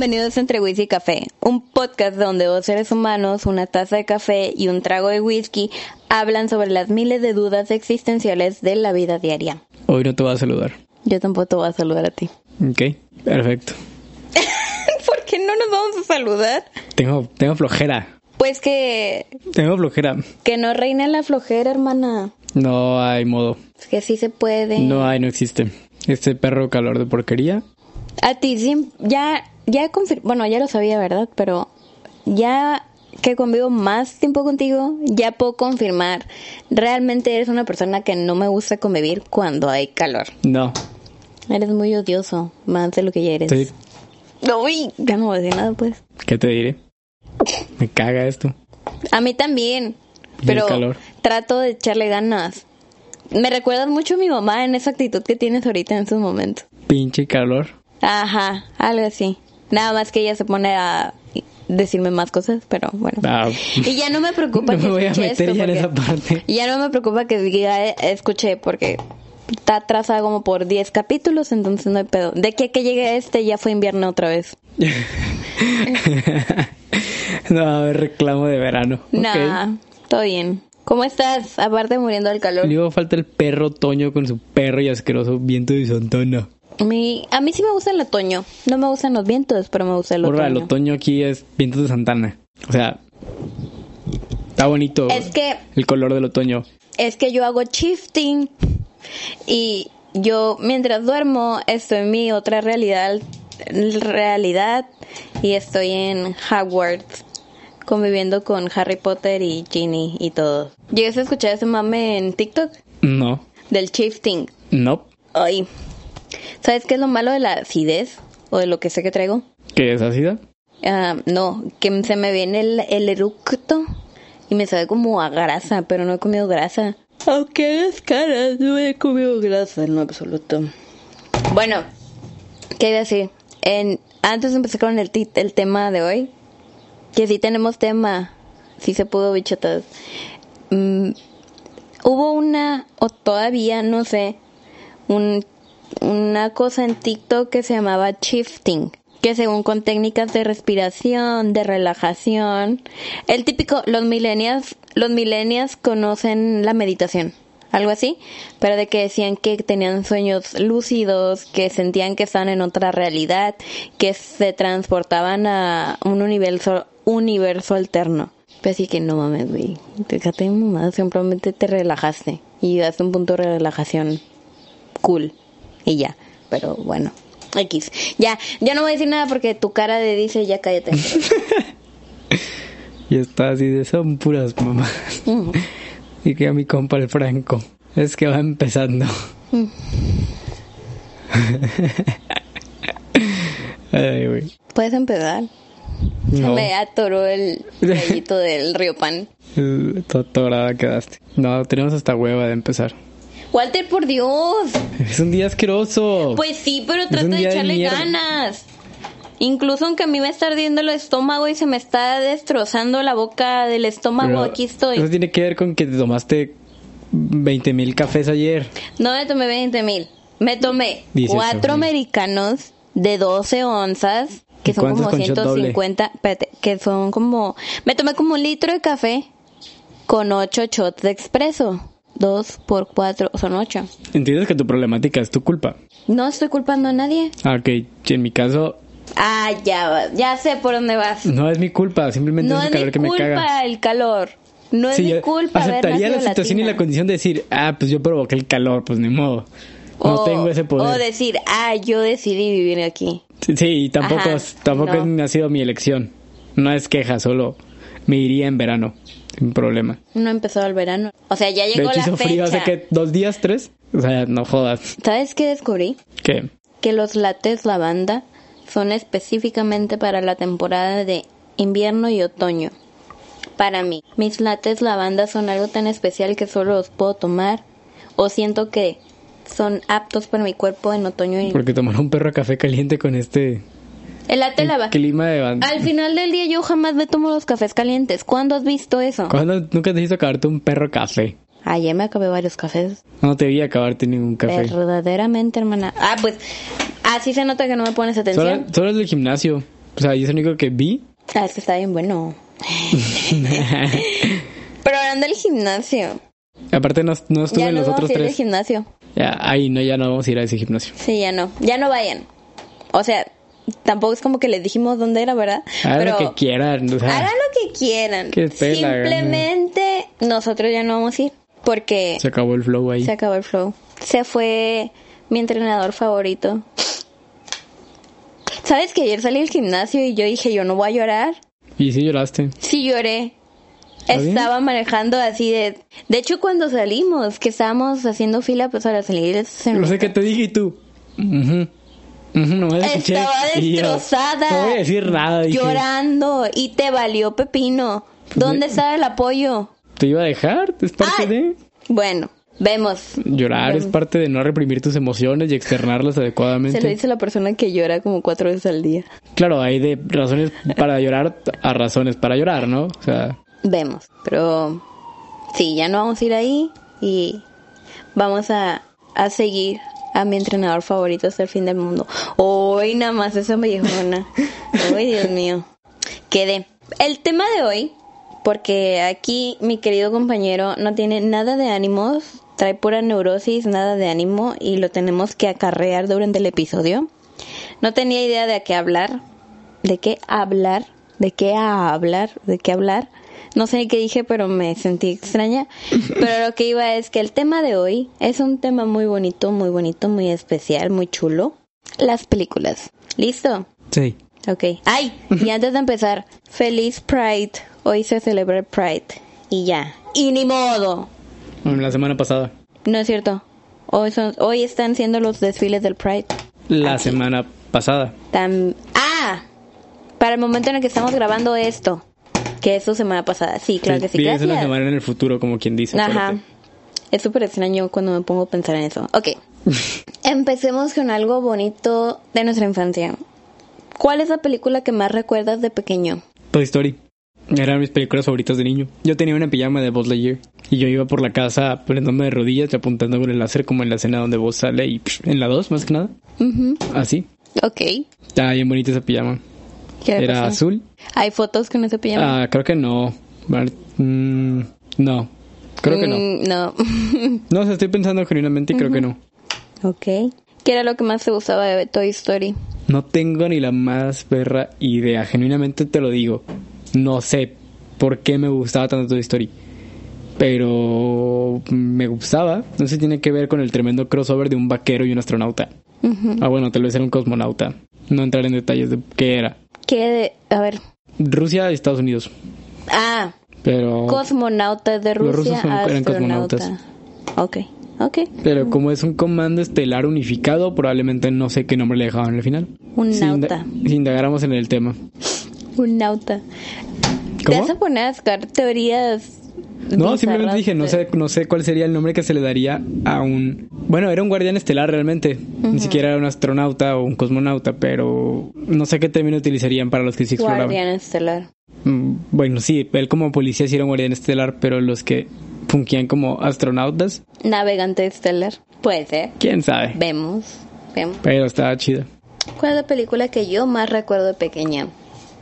Bienvenidos a Entre Whisky y Café, un podcast donde dos seres humanos, una taza de café y un trago de whisky hablan sobre las miles de dudas existenciales de la vida diaria. Hoy no te voy a saludar. Yo tampoco te voy a saludar a ti. Ok, perfecto. ¿Por qué no nos vamos a saludar? Tengo, tengo flojera. Pues que, Tengo flojera. que no reine la flojera, hermana. No hay modo. Es que sí se puede. No hay, no existe. Este perro calor de porquería. A ti sí, ya, ya bueno, ya lo sabía, ¿verdad? Pero ya que convivo más tiempo contigo, ya puedo confirmar. Realmente eres una persona que no me gusta convivir cuando hay calor. No. Eres muy odioso, más de lo que ya eres. Sí. Uy, ya no voy a decir nada, pues. ¿Qué te diré? Me caga esto. A mí también, pero calor. trato de echarle ganas. Me recuerdas mucho a mi mamá en esa actitud que tienes ahorita en estos momentos. Pinche calor. Ajá, algo así. Nada más que ella se pone a decirme más cosas, pero bueno. Ah, Y ya no me preocupa no que me voy a meter esto ya en esa parte. y ya no me preocupa que diga eh, escuché porque está atrasada como por 10 capítulos, entonces no hay pedo. De que que llegue este ya fue invierno otra vez. no, a ver, reclamo de verano. Nah, todo bien. ¿Cómo estás? Aparte muriendo del calor. Luego falta el perro Toño con su perro y asqueroso viento de. Mi- a mí sí me gusta el otoño. No me gustan los vientos, pero me gusta el Porra, el otoño. otoño aquí es viento de Santana. O sea, está bonito Es que el color del otoño. es que yo hago shifting y yo mientras duermo estoy en mi otra realidad realidad y estoy en Hogwarts conviviendo con Harry Potter y Ginny y todo. ¿Llegas a escuchar ese mame en TikTok? No, Del shifting. no. Ay. ¿Sabes qué es lo malo de la acidez? ¿O de lo que sé que traigo? ¿Qué es ácida? Ah, no, que se me viene el, el eructo y me sabe como a grasa, pero no he comido grasa. Aunque es cara, no he comido grasa en lo absoluto. Bueno, ¿qué iba a decir? En, antes de empezar con el, tit- el tema de hoy, que sí tenemos tema, sí se pudo, bichotas. Mm, hubo una, o todavía, no sé, un, una cosa en TikTok que se llamaba shifting, que según con técnicas de respiración, de relajación, el típico, los millennials, los millennials conocen la meditación, algo así, pero de que decían que tenían sueños lúcidos, que sentían que estaban en otra realidad, que se transportaban a un universo, universo alterno. Pues que no mames, güey. Mamá, simplemente te relajaste y das un punto de relajación cool y ya. Pero bueno, X. Ya, ya no voy a decir nada porque tu cara de dice ya cállate. Y está así de son puras mamás. Mm. Y que a mi compa el Franco. Es que va empezando. Ay, güey. Puedes empezar. Se No. me atoró el gallito del río pan. Atorada quedaste. No, tenemos hasta hueva de empezar. Walter, por Dios. Es un día asqueroso. Pues sí, pero trata de echarle ganas. Incluso aunque a mí me está ardiendo el estómago y se me está destrozando la boca del estómago, Pero aquí estoy. Eso tiene que ver con que te tomaste 20 mil cafés ayer. No me tomé 20 mil. Me tomé 18 cuatro americanos de 12 onzas, que ¿Y son como con shot doble? 150, espérate, que son como... Me tomé como un litro de café con 8 shots de expreso. 2 por 4 son 8. Entiendes que tu problemática es tu culpa. No estoy culpando a nadie. Ah, ok. En mi caso, Ah, ya, ya sé por dónde vas. no es mi culpa. Simplemente No es es el calor mi que me caga. culpa el calor. No es Sí, mi yo culpa haber aceptaría la situación y la condición de decir, ah, pues yo provoqué el calor, pues ni modo. No O- tengo ese O poder. decir, ah, yo decidí vivir aquí. Sí, tampoco, Ajá, es- tampoco no. ha sido mi elección. No es queja, solo me iría en verano, sin problema. No empezó el verano. O sea, ya De llegó hecho, la hizo frío hace que dos días, tres. O sea, no jodas. ¿Sabes qué descubrí? ¿Qué? Que los lates lavanda son específicamente para la temporada de invierno y otoño. Para mí, mis lates lavanda son algo tan especial que solo los puedo tomar o siento que son aptos para mi cuerpo en otoño y Porque tomar un perro café caliente con este el latte lava. clima de ban- Al final del día yo jamás me tomo los cafés calientes. ¿Cuándo has visto eso? ¿Cuándo nunca te hizo acabarte un perro café? Ayer me acabé varios cafés. No te vi acabarte ningún café. Verdaderamente, hermana. Ah, pues Así se nota que no me pones atención. Solo, solo es del gimnasio. O sea, yo es el único que vi. Ah, es que está bien bueno. Pero hablando del gimnasio. Aparte no, no estuve Ya en no los vamos otros a ir al tres. gimnasio. Ya, ahí no, ya no vamos a ir a ese gimnasio. Sí, ya no. Ya no vayan. O sea, tampoco es como que les dijimos dónde era, ¿verdad? Hagan Pero lo que quieran. O sea, hagan lo que quieran. Que Simplemente nosotros ya no vamos a ir. Porque se acabó el flow ahí. se acabó el flow. Se fue mi entrenador favorito. ¿Sabes que ayer salí del gimnasio y yo dije, yo no voy a llorar? Y sí lloraste. Sí lloré. Estaba manejando así de... De hecho, cuando salimos, que estábamos haciendo fila pues para salir... se No sé qué te dije y tú. Escuché. Estaba Y yo, destrozada. no voy a decir nada. Dije, Llorando. Y te valió pepino. ¿Dónde de- está el apoyo? ¿Te iba a dejar? Es parte Ay. de... Bueno, vemos. Llorar es parte de no reprimir tus emociones y externarlas adecuadamente. Se lo dice la persona que llora como cuatro veces al día. Claro, hay de razones para llorar a razones para llorar, ¿no? O sea, Vemos. Pero sí, ya no vamos a ir ahí y vamos a, a seguir a mi entrenador favorito hasta el fin del mundo. Hoy nada más esa viejona. Ay, Dios mío. Quedé. El tema de hoy, porque aquí mi querido compañero no tiene nada de ánimos, trae pura neurosis, nada de ánimo y lo tenemos que acarrear durante el episodio. No tenía idea de a qué hablar, de qué hablar, de qué hablar, de qué hablar. No sé qué dije, pero me sentí extraña. Pero lo que iba es que el tema de hoy es un tema muy bonito, muy bonito, muy especial, muy chulo. Las películas. ¿Listo? sí. Ok. ¡Ay! Y antes de empezar, feliz Pride. Hoy se celebra el Pride. Y ya. Y ni modo. La semana pasada. No es cierto. Hoy, son, hoy están siendo los desfiles del Pride. La Aquí. semana pasada. Tam- ¡Ah! Para el momento en el que estamos grabando esto. Que es su semana pasada. Sí, claro que sí. Vives una semana en el futuro, como quien dice. Ajá. Es súper extraño cuando me pongo a pensar en eso. Ok. Empecemos con algo bonito de nuestra infancia. ¿Cuál es la película que más recuerdas de pequeño? Toy Story. Eran mis películas favoritas de niño. Yo tenía una pijama de Buzz Lightyear. Y yo iba por la casa poniéndome de rodillas y apuntando con el láser como en la escena donde Buzz sale y psh, en la 2 más que nada. Así. Ok. Estaba bien bonita esa pijama. ¿Qué le Era pasó? azul. ¿Hay fotos con ese pijama? Ah, creo que no. Mm, no. Creo que no. Mm, no. No, o sea, estoy pensando genuinamente y creo que no. ok. ¿Qué era lo que más te gustaba de Toy Story? No tengo ni la más perra idea. Genuinamente te lo digo. No sé por qué me gustaba tanto Toy Story. Pero me gustaba. No sé si tiene que ver con el tremendo crossover de un vaquero y un astronauta. Ujú. Ah, bueno, tal vez era un cosmonauta. No entrar en detalles de qué era. ¿Qué de... A ver. Rusia y Estados Unidos. Ah, Pero, cosmonautas de Los Rusia, rusos son- eran cosmonautas. Ok, ok. pero como es un comando estelar unificado, probablemente no sé qué nombre le dejaban al final. Un Si inda- nauta. Si indagáramos en el tema. Un nauta. ¿Te ¿Cómo? vas a poner a sacar teorías? No, simplemente dije, no sé, no sé cuál sería el nombre que se le daría a un... Bueno, era un guardián estelar realmente. Ni siquiera era un astronauta o un cosmonauta, pero no sé qué término utilizarían para los que sí exploraban. Guardián estelar. Mm, Bueno, sí, él como policía sí era un guardián estelar, pero los que fungían como astronautas, Navegante estelar. Puede ser. quién sabe. Vemos. Vemos. Pero estaba chido. ¿Cuál es la película que yo más recuerdo de pequeña?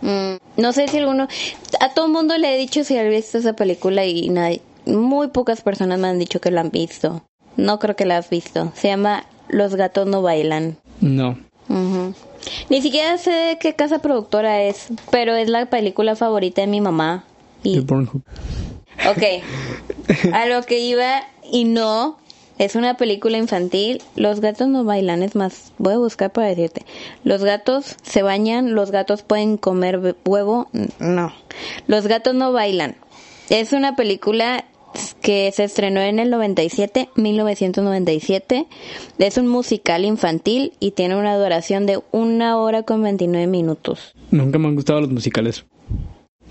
Mm, no sé si alguno... A todo mundo le he dicho si ha visto esa película y nadie... Muy pocas personas me han dicho que la han visto. No creo que la has visto. Se llama Los gatos no bailan. No. Ni siquiera sé de qué casa productora es, pero es la película favorita de mi mamá. Y, ok, a lo que iba y no, es una película infantil. Los gatos no bailan, es más, voy a buscar para decirte. Los gatos se bañan, los gatos pueden comer huevo, no. Los gatos no bailan. Es una película que se estrenó en el 97, 1997. Es un musical infantil y tiene una duración de una hora con 29 minutos. Nunca me han gustado los musicales.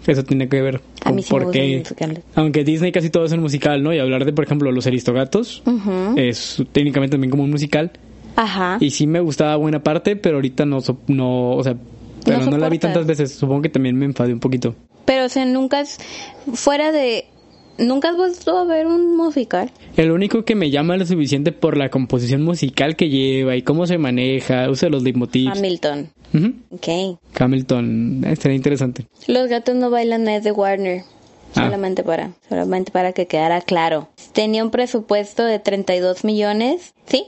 Eso tiene que ver A con mí sí por qué... Aunque Disney casi todo es un musical, ¿no? Y hablar de, por ejemplo, los Aristogatos Ujú. es técnicamente también como un musical. Ajá. Y sí me gustaba buena parte, pero ahorita no, so- no o sea, pero no, la vi tantas veces. Supongo que también me enfadé un poquito. Pero, o sea, nunca es fuera de ¿Nunca has vuelto a ver un musical? El único que me llama lo suficiente por la composición musical que lleva y cómo se maneja, usa los leitmotivs. Hamilton. Ujú. Ok. Hamilton, eh, sería interesante. Los gatos no bailan es de Warner. Ah. Solamente para, solamente para que quedara claro. Tenía un presupuesto de 32 millones. ¿Sí?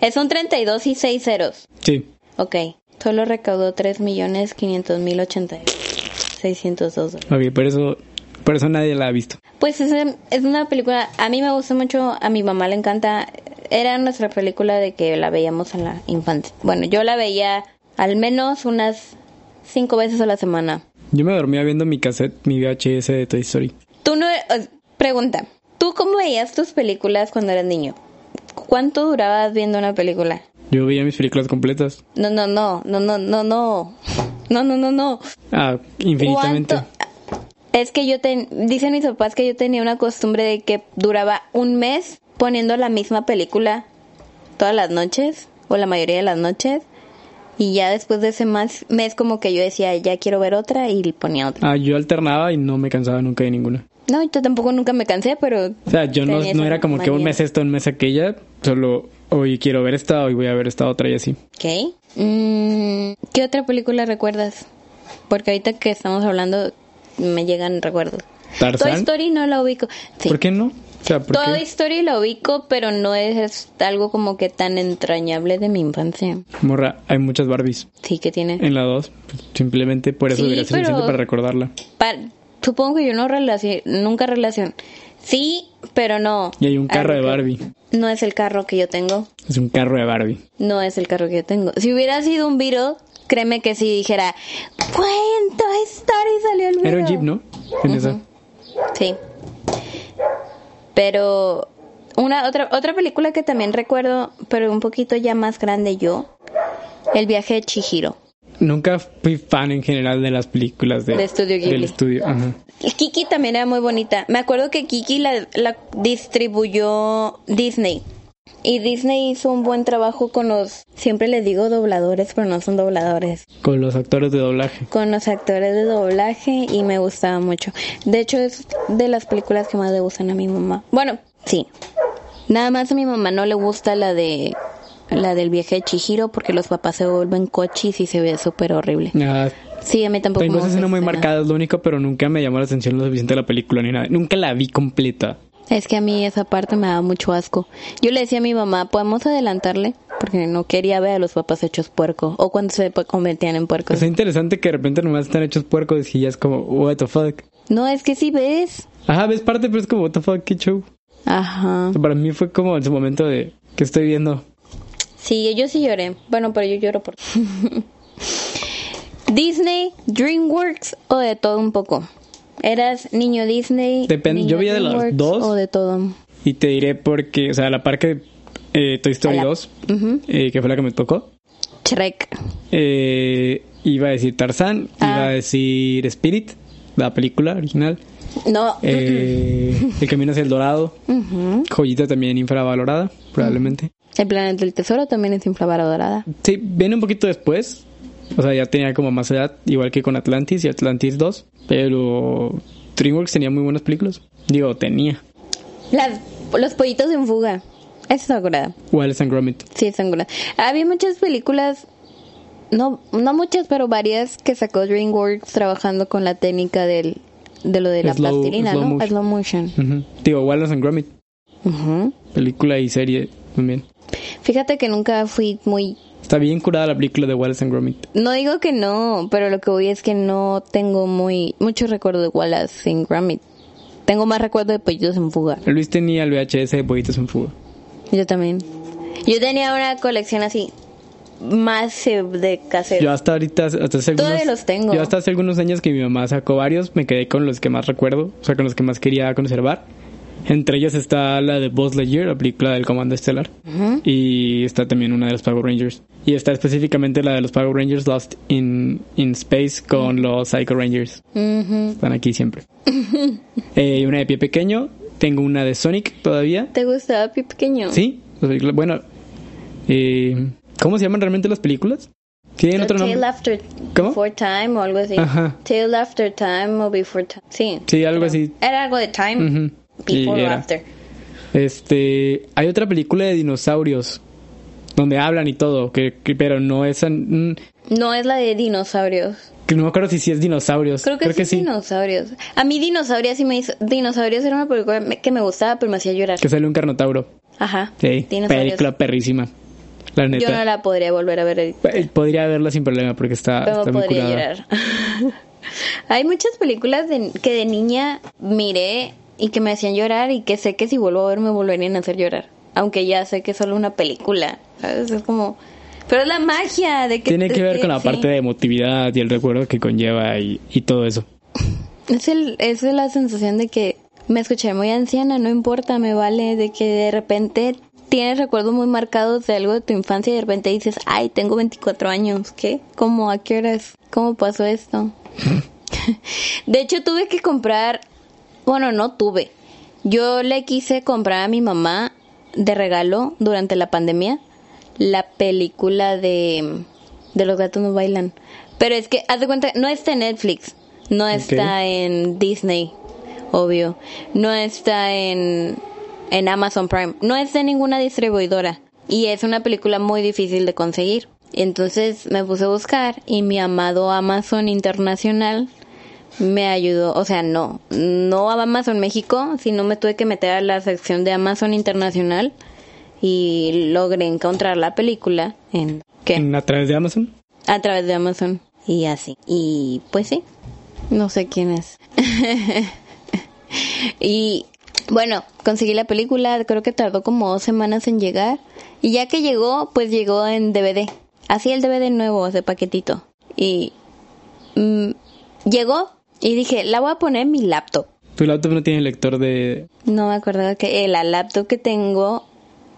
Es un 32 y 6 ceros. Sí. Ok. Solo recaudó 3 millones 500 mil 80 602 dólares. Ok, por eso, por eso nadie la ha visto. Pues es, es una película, a mí me gusta mucho, a mi mamá le encanta. Era nuestra película de que la veíamos en la infancia. Bueno, yo la veía al menos unas cinco veces a la semana. Yo me dormía viendo mi cassette, mi VHS de Toy Story. Tú no... Pregunta, ¿tú cómo veías tus películas cuando eras niño? ¿Cuánto durabas viendo una película? Yo veía mis películas completas. No, no, no, no, no, no, no. No, no, no, no. Ah, infinitamente. Es que yo ten, dicen mis papás que yo tenía una costumbre de que duraba un mes poniendo la misma película todas las noches o la mayoría de las noches y ya después de ese mes, mes como que yo decía ya quiero ver otra y ponía otra. Ah, yo alternaba y no me cansaba nunca de ninguna. No, yo tampoco nunca me cansé, pero O sea, yo no, era como que un mes esta, un mes aquella. Solo hoy quiero ver esta, hoy voy a ver esta otra y así. ¿qué? Mm, ¿Qué otra película recuerdas? Porque ahorita que estamos hablando me llegan recuerdos. Toy Tarzán. Story no la ubico. Sí. ¿Por qué no? O sea, ¿por Toy qué? Story la ubico, pero no es algo como que tan entrañable de mi infancia. Morra, hay muchas Barbies. Sí que tiene. En la 2. Simplemente por eso Sí, debería ser pero- suficiente para recordarla. Pa- supongo que yo no relaciono, nunca relación. Sí, pero no. Y hay un carro de Barbie. No es el carro que yo tengo. Es un carro de Barbie. No es el carro que yo tengo. Si hubiera sido un Beetle, créeme que si dijera, ¡Cuento Story salió el Beetle! Era un Jeep, ¿no? En esa. Sí. Pero una otra otra película que también recuerdo, pero un poquito ya más grande yo, El viaje de Chihiro. Nunca fui fan en general de las películas de, De Estudio Ghibli. del estudio. Ajá. Kiki también era muy bonita. Me acuerdo que Kiki la, la distribuyó Disney. Y Disney hizo un buen trabajo con los, siempre les digo dobladores, pero no son dobladores, Con los actores de doblaje. con los actores de doblaje y me gustaba mucho. De hecho es de las películas que más le gustan a mi mamá. Bueno, sí. Nada más a mi mamá no le gusta la de la del viaje de Chihiro porque los papás se vuelven cochis y se ve súper horrible. Ah, Sí, a mí tampoco tengo esa escena muy marcada, es lo único, pero nunca me llamó la atención lo suficiente la película ni nada. Nunca la vi completa. Es que a mí esa parte me daba mucho asco. Yo le decía a mi mamá, ¿podemos adelantarle? Porque no quería ver a los papás hechos puerco. O cuando se convertían en puercos. Es interesante que de repente nomás están hechos puercos y ya es como, what the fuck. No, es que sí ves. Ajá, ves parte, pero es como, what the fuck, qué show. Ajá. Para mí fue como en su momento de, que estoy viendo? Sí, yo sí lloré. Bueno, pero yo lloro por... Disney, DreamWorks o de todo un poco. ¿Eras niño Disney? Depende, niño yo veía de las dos. O de todo. Y te diré porque, o sea, la parte eh, Toy Story Hola. 2, Ujú. eh, que fue la que me tocó, Shrek. eh, iba a decir Tarzán, Ah. iba a decir Spirit, la película original, No. eh, El Camino hacia el Dorado, joyita también infravalorada, probablemente. El planeta del tesoro también es infravalorada. Sí, viene un poquito después, o sea, ya tenía como más edad, igual que con Atlantis y Atlantis 2, pero DreamWorks tenía muy buenas películas. Digo, tenía. Las, los pollitos en fuga. Esa está curada. Wallace and Gromit. Sí, están curadas. Había muchas películas, no, no muchas, pero varias que sacó DreamWorks trabajando con la técnica del, de lo de la Slow- plastilina, slow ¿no? motion. Slow motion. Digo, Wallace and Gromit, película y serie también. Fíjate que nunca fui muy... Está bien curada la película de Wallace and Gromit. No digo que no, pero lo que voy es que no tengo muy mucho recuerdo de Wallace en Gromit. Tengo más recuerdo de pollitos en fuga. Luis tenía el VHS de Pollitos en Fuga. Yo también. Yo tenía una colección así, más de cassette. Yo hasta ahorita, hasta hace algunos, Todavía los tengo. Yo hasta hace algunos años que mi mamá sacó varios, me quedé con los que más recuerdo, o sea, con los que más quería conservar. Entre ellas está la de Buzz Lightyear, la película del Comando Estelar. Y está también una de los Power Rangers. Y está específicamente la de los Power Rangers Lost in, in Space con los Psycho Rangers. Están aquí siempre. eh, una de pie pequeño. Tengo una de Sonic todavía. ¿Te gustaba Pi Pequeño? Sí, bueno, eh, ¿cómo se llaman realmente las películas? Tienen otro Tale nombre. After ¿Cómo? Before Time o algo así. Ajá. Tale After Time o Before Time. Sí. Sí, algo así. Era algo de Time. Before. After. Este, hay otra película de dinosaurios donde hablan y todo, que, que- pero no es mm, No es la de dinosaurios. que no me acuerdo si sí es dinosaurios. Creo que, sí, es dinosaurios. A mí dinosaurios sí me hizo... Dinosaurios era una película que me gustaba, pero me hacía llorar. Que sale un carnotauro. Ajá. Sí, película perrísima. La neta. Yo no la podría volver a ver ahorita. Podría verla sin problema porque está, Pero está muy podría curada. llorar. Hay muchas películas de- que de niña miré y que me hacían llorar y que sé que si vuelvo a ver me volverían a hacer llorar. Aunque ya sé que es solo una película. ¿sabes? Es como... Pero es la magia de que... Tiene que ver con la sí. parte de emotividad y el recuerdo que conlleva y, y todo eso. Es, el, es la sensación de que me escuché muy anciana, no importa, me vale, de que de repente tienes recuerdos muy marcados de algo de tu infancia y de repente dices, ay, tengo 24 años, ¿qué? ¿Cómo? ¿A qué horas? ¿Cómo pasó esto? de hecho, tuve que comprar, bueno, no tuve. Yo le quise comprar a mi mamá de regalo durante la pandemia la película de, de Los gatos no bailan. Pero es que, haz de cuenta, no está en Netflix, no está en Disney, obvio, no está en, en Amazon Prime, no está en ninguna distribuidora. Y es una película muy difícil de conseguir. Entonces me puse a buscar y mi amado Amazon Internacional me ayudó, o sea, no, no a Amazon México, sino me tuve que meter a la sección de Amazon Internacional y logré encontrar la película en ¿qué? A través de Amazon. a través de Amazon y así. Y pues sí, no sé quién es. y bueno, conseguí la película, creo que tardó como dos semanas en llegar. Y ya que llegó, pues llegó en DVD. Así el DVD nuevo, de paquetito. Y mm, llegó y dije, la voy a poner en mi laptop. Tu laptop no tiene lector de... No me acuerdo que eh, la laptop que tengo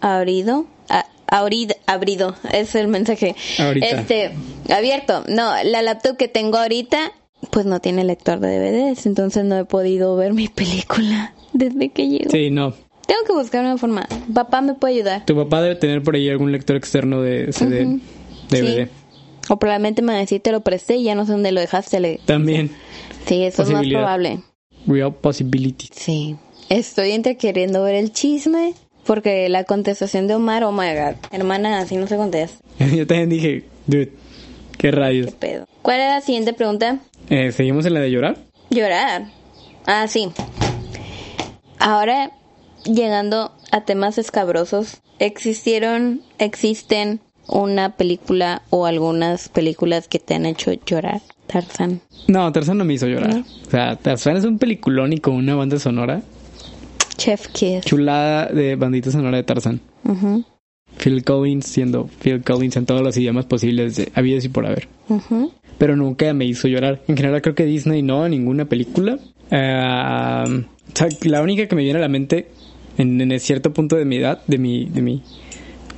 abrido, a- abrido, abrido, es el mensaje. Ahorita. Este, abierto. No, la laptop que tengo ahorita, pues no tiene lector de DVDs, entonces no he podido ver mi película desde que llegó. Sí, no. Tengo que buscar una forma. Papá me puede ayudar. Tu papá debe tener por ahí algún lector externo de CD. DVD. Sí. O probablemente me va a decir te lo presté y ya no sé dónde lo dejaste. Le... También. Sí, eso es más probable. Real possibility. Sí. Estoy entre queriendo ver el chisme porque la contestación de Omar, oh my god, hermana, así no se contesta. Yo también dije, dude, qué rayos. Pedo. ¿Cuál es la siguiente pregunta? Eh, ¿Seguimos en la de llorar? Llorar. Ah, sí. Ahora, llegando a temas escabrosos, existieron, existen una película o algunas películas que te han hecho llorar. Tarzan. No, Tarzán no me hizo llorar. O sea, Tarzán es un peliculón y con una banda sonora Chef Kiss. chulada de bandita sonora de Tarzán. Ujú, Phil Collins siendo Phil Collins en todos los idiomas posibles de habidos y por haber. ujú. Pero nunca me hizo llorar. En general creo que Disney no, ninguna película. O sea, la única que me viene a la mente en, en cierto punto de mi edad, de mi, de mi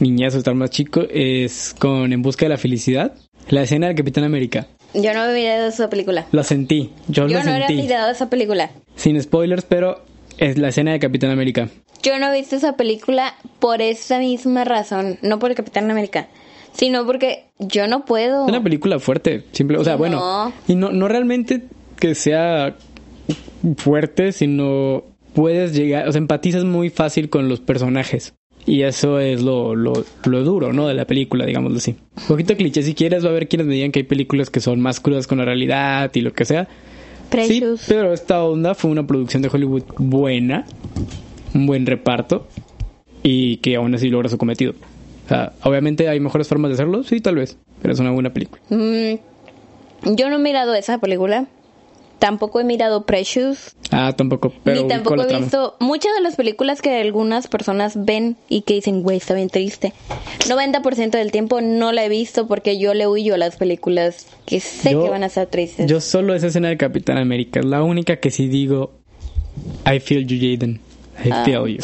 niñez o estar más chico, es con En Busca de la Felicidad. La escena del Capitán América. Yo no he mirado esa película. Lo sentí. Yo, Yo lo no he sentí. mirado esa película. Sin spoilers, pero es la escena de Capitán América. Yo no he visto esa película por esa misma razón. No por el Capitán América. Sino porque yo no puedo. Es una película fuerte, simple, o sea, No. bueno, y no, no realmente que sea fuerte, sino puedes llegar, o sea, empatizas muy fácil con los personajes. Y eso es lo, lo, lo duro, ¿no? De la película, digámoslo así. Un poquito cliché, si quieres, va a haber quienes me digan que hay películas que son más crudas con la realidad y lo que sea. Precious. Sí, pero esta onda fue una producción de Hollywood buena, un buen reparto y que aún así logra su cometido. O sea, obviamente hay mejores formas de hacerlo, sí, tal vez, pero es una buena película. Mm, yo no he mirado esa película. Tampoco he mirado Precious. Ah, tampoco, pero ni tampoco he trama. visto muchas de las películas que algunas personas ven y que dicen, güey, está bien triste. 90% del tiempo no la he visto porque yo le huyo a las películas que sé Yo- que van a estar tristes. Yo solo esa escena del Capitán América, es la única que sí digo, I feel you, Jaden. I Ah. feel you.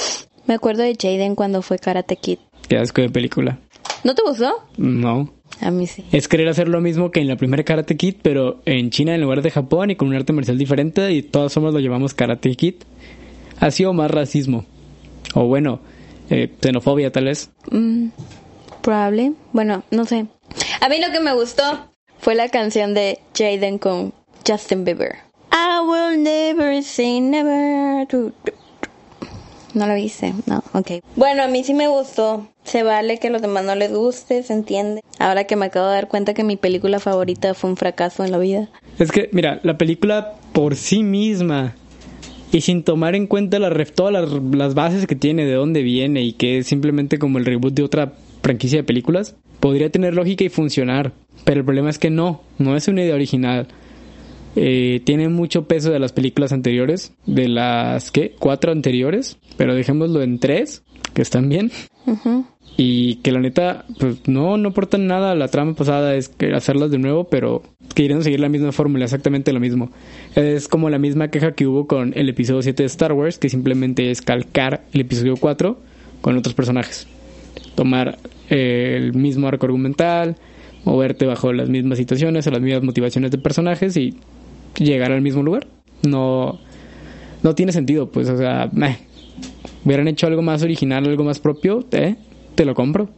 Me acuerdo de Jaden cuando fue Karate Kid. Qué asco de película. ¿No te gustó? No. A mí sí. Es querer hacer lo mismo que en la primera Karate Kid, pero en China en lugar de Japón y con un arte marcial diferente y todos somos lo llamamos Karate Kid. Ha sido más racismo. O bueno, eh, xenofobia tal vez. Mm, probable. Bueno, no sé. A mí lo que me gustó fue la canción de Jaden con Justin Bieber. I will never say never. No lo viste, no, ok. Bueno, a mí sí me gustó. Se vale que a los demás no les guste, se entiende. Ahora que me acabo de dar cuenta que mi película favorita fue un fracaso en la vida. Es que, mira, la película por sí misma y sin tomar en cuenta la, todas las, las, bases que tiene, de dónde viene y que es simplemente como el reboot de otra franquicia de películas, podría tener lógica y funcionar. Pero el problema es que no, no es una idea original. Eh, tiene mucho peso de las películas anteriores, de las, ¿qué? Cuatro anteriores, pero dejémoslo en tres, que están bien. Y que la neta, pues no, no aportan nada. La trama pasada es que hacerlas de nuevo, pero queriendo seguir la misma fórmula, exactamente lo mismo. Es como la misma queja que hubo con el episodio 7 de Star Wars, que simplemente es calcar el episodio 4 con otros personajes. Tomar eh, el mismo arco argumental, moverte bajo las mismas situaciones o las mismas motivaciones de personajes y llegar al mismo lugar. No, no tiene sentido, pues, o sea, meh. hubieran hecho algo más original, algo más propio, ¿eh? te lo compro.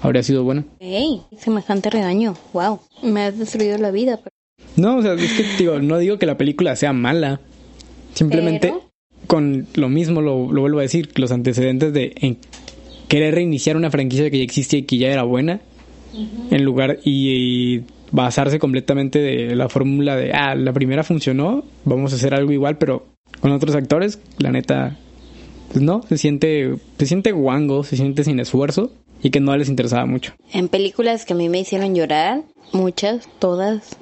Habría sido bueno. ¡Ey! Semejante regaño. ¡Wow! Me has destruido la vida. No, o sea, es que digo, no digo que la película sea mala. Simplemente con lo mismo, lo, lo, vuelvo a decir, los antecedentes de en querer reiniciar una franquicia que ya existía y que ya era buena, en lugar y, basarse completamente de la fórmula de, ah, la primera funcionó, vamos a hacer algo igual, pero con otros actores, la neta, pues no, se siente, se siente guango, se siente sin esfuerzo y que no les interesaba mucho. En películas que a mí me hicieron llorar, muchas, todas.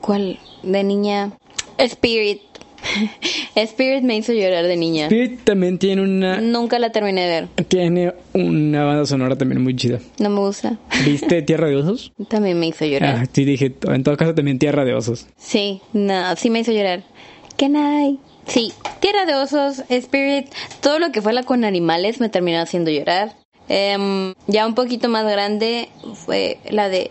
¿Cuál? De niña. Spirit. Spirit me hizo llorar de niña. Spirit también tiene una. Nunca la terminé de ver. Tiene una banda sonora también muy chida. No me gusta. ¿Viste Tierra de Osos? También me hizo llorar. Ah, sí, dije, en todo caso también Tierra de Osos. Sí, no, sí me hizo llorar. ¿Qué hay? Sí, Tierra de Osos, Spirit, todo lo que fue la con animales me terminó haciendo llorar. Em, ya un poquito más grande fue la de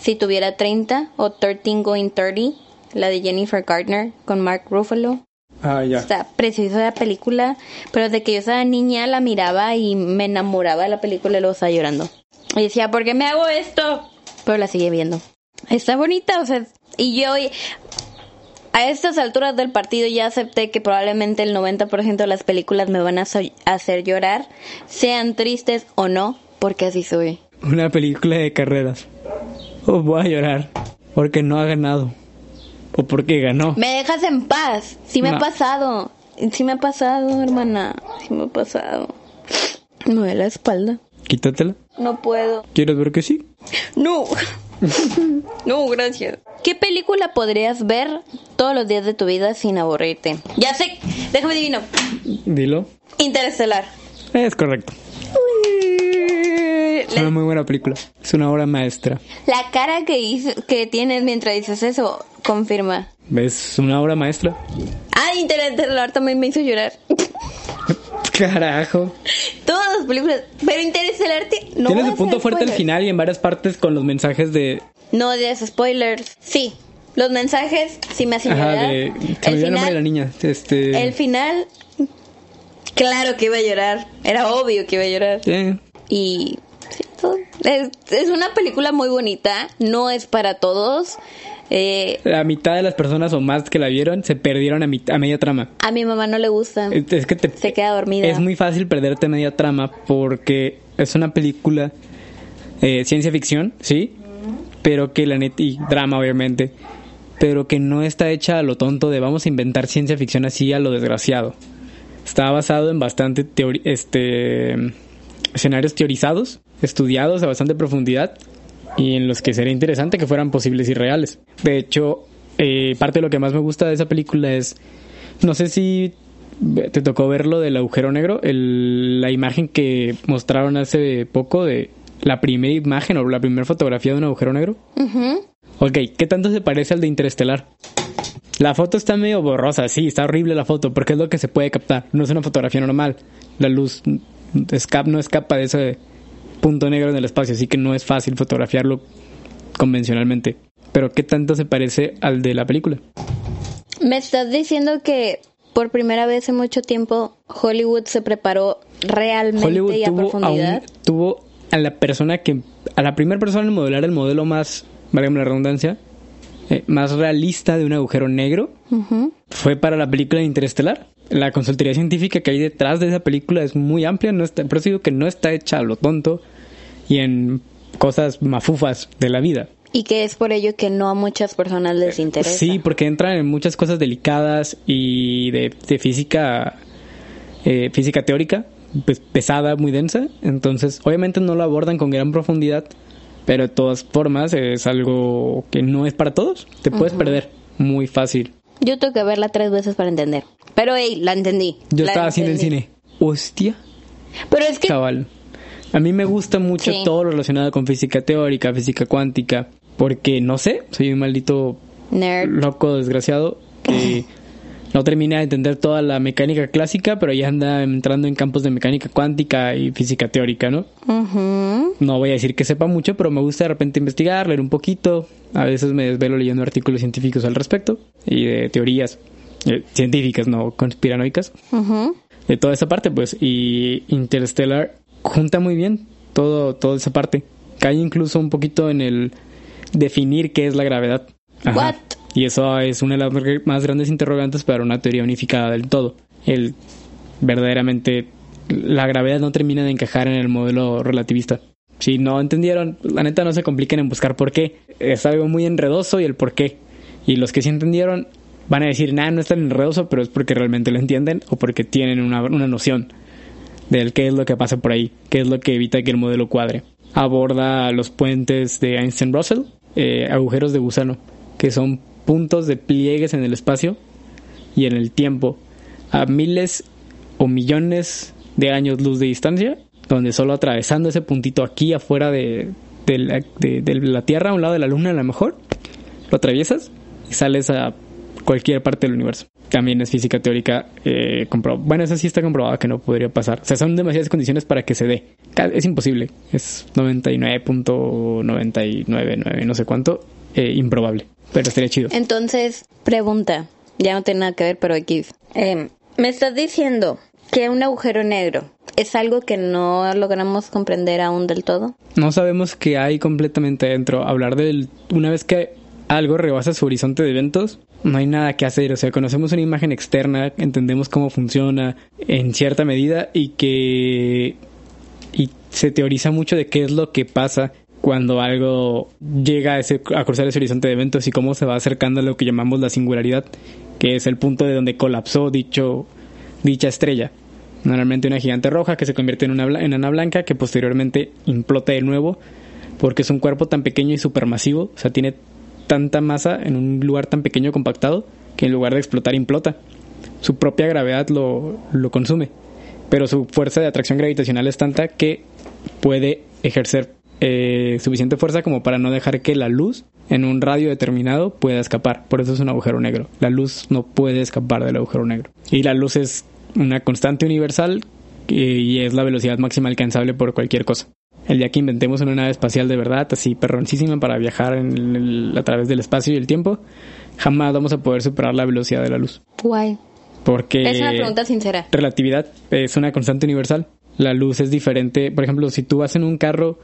Si tuviera 30 o 13 Going 30, la de Jennifer Gardner con Mark Ruffalo. Ah, ya. Está preciosa la película, pero de que yo estaba niña la miraba y me enamoraba de la película y luego estaba llorando. Y decía, ¿por qué me hago esto? Pero la sigue viendo. Está bonita, o sea, y yo a estas alturas del partido ya acepté que probablemente el 90% de las películas me van a hacer llorar, sean tristes o no, porque así soy. Una película de carreras. O voy a llorar porque no ha ganado. O porque ganó. Me dejas en paz. Sí me ha pasado. Sí me ha pasado, hermana. Sí me ha pasado. Me duele la espalda. Quítatela. No puedo. ¿Quieres ver que sí? No. no, gracias. ¿Qué película podrías ver todos los días de tu vida sin aburrirte? Ya sé, déjame divino. Dilo. Interestelar. Es correcto. Es una muy buena película. Es una obra maestra. La cara que, que tienes mientras dices eso confirma. ¿Ves? Una obra maestra. Ah, Interestelar también me hizo llorar. Carajo. Todas las películas. Pero Interestelar no. Tienes el punto fuerte al final y en varias partes con los mensajes de. No de spoilers. Sí. Los mensajes sí me hacen llorar. De, el final, de la niña. Este... El final. Claro que iba a llorar. Era obvio que iba a llorar. Sí. Y. es, es una película muy bonita. No es para todos. Eh, la mitad de las personas o más que la vieron se perdieron a, a media trama. A mi mamá no le gusta. Es, que te, se queda dormida. Es muy fácil perderte a media trama porque es una película eh, ciencia ficción, ¿sí? Pero que la neta, y drama obviamente, pero que no está hecha a lo tonto de vamos a inventar ciencia ficción así a lo desgraciado. Está basado en bastante este escenarios teorizados, estudiados a bastante profundidad y en los que sería interesante que fueran posibles y reales. De hecho, eh, parte de lo que más me gusta de esa película es, no sé si te tocó ver lo del agujero negro, la imagen que mostraron hace poco de la primera imagen o la primera fotografía de un agujero negro. Ok, ¿qué tanto se parece al de Interestelar? La foto está medio borrosa, sí, está horrible la foto, porque es lo que se puede captar. No es una fotografía normal. La luz no escapa de ese punto negro en el espacio, así que no es fácil fotografiarlo convencionalmente. Pero ¿qué tanto se parece al de la película? Me estás diciendo que por primera vez en mucho tiempo Hollywood se preparó realmente y a profundidad. tuvo a la persona que a la primera persona en modelar el modelo más, válgame la redundancia, eh, más realista de un agujero negro fue para la película Interestelar. La consultoría científica que hay detrás de esa película es muy amplia, no está, por eso digo que no está hecha a lo tonto y en cosas mafufas de la vida. Y que es por ello que no a muchas personas les interesa. Sí, porque entran en muchas cosas delicadas y de, de física, eh, física teórica, pues pesada, muy densa. Entonces, obviamente no lo abordan con gran profundidad, pero de todas formas es algo que no es para todos. Te puedes perder muy fácil. Yo tengo que verla tres veces para entender. Pero, hey, la entendí. Yo La estaba haciendo el cine. Hostia, Pero es que... chaval. A mí me gusta mucho Sí. todo lo relacionado con física teórica, física cuántica, porque no sé, soy un maldito Nerd. loco desgraciado que no termina de entender toda la mecánica clásica, pero ya anda entrando en campos de mecánica cuántica y física teórica, ¿no? Ujú. No voy a decir que sepa mucho, pero me gusta de repente investigar, leer un poquito. A veces me desvelo leyendo artículos científicos al respecto y de teorías eh, científicas, no conspiranoicas Ujú. de toda esa parte, pues. Y Interstellar junta muy bien todo, toda esa parte. Cae incluso un poquito en el definir qué es la gravedad. What? Y eso es una de las más grandes interrogantes para una teoría unificada del todo. El verdaderamente la gravedad no termina de encajar en el modelo relativista. Si no entendieron, la neta no se compliquen en buscar por qué. Es algo muy enredoso y el por qué. Y los que sí entendieron van a decir, nah, no es tan enredoso, pero es porque realmente lo entienden o porque tienen una, una noción del qué es lo que pasa por ahí, qué es lo que evita que el modelo cuadre. Aborda los puentes de Einstein-Russell, eh, agujeros de gusano, que son puntos de pliegues en el espacio y en el tiempo a miles o millones de años luz de distancia, donde solo atravesando ese puntito aquí afuera de, de la, de- la Tierra, a un lado de la Luna a lo mejor, lo atraviesas y sales a cualquier parte del universo. También es física teórica eh, Bueno, eso sí está comprobado que no podría pasar. O sea, son demasiadas condiciones para que se dé. Es imposible. Es 99.999, no sé cuánto, eh, improbable. Pero estaría chido. Entonces, pregunta. Ya no tiene nada que ver, pero aquí. Eh, me estás diciendo que un agujero negro es algo que no logramos comprender aún del todo. No sabemos qué hay completamente dentro. Hablar del. Una vez que algo rebasa su horizonte de eventos, no hay nada que hacer. O sea, conocemos una imagen externa, entendemos cómo funciona en cierta medida y que. Y se teoriza mucho de qué es lo que pasa cuando algo llega a, ese- a cruzar ese horizonte de eventos y cómo se va acercando a lo que llamamos la singularidad, que es el punto de donde colapsó dicho, dicha estrella. Normalmente una gigante roja que se convierte en una bla- en ana blanca que posteriormente implota de nuevo porque es un cuerpo tan pequeño y supermasivo, o sea, tiene tanta masa en un lugar tan pequeño compactado que en lugar de explotar implota. Su propia gravedad lo, lo consume, pero su fuerza de atracción gravitacional es tanta que puede ejercer eh, suficiente fuerza como para no dejar que la luz en un radio determinado pueda escapar. Por eso es un agujero negro. La luz no puede escapar del agujero negro. Y la luz es una constante universal eh, y es la velocidad máxima alcanzable por cualquier cosa. El día que inventemos una nave espacial de verdad, así perroncísima para viajar en el- a través del espacio y el tiempo, jamás vamos a poder superar la velocidad de la luz. Guay. Porque Es una pregunta sincera. relatividad es una constante universal. La luz es diferente. Por ejemplo, si tú vas en un carro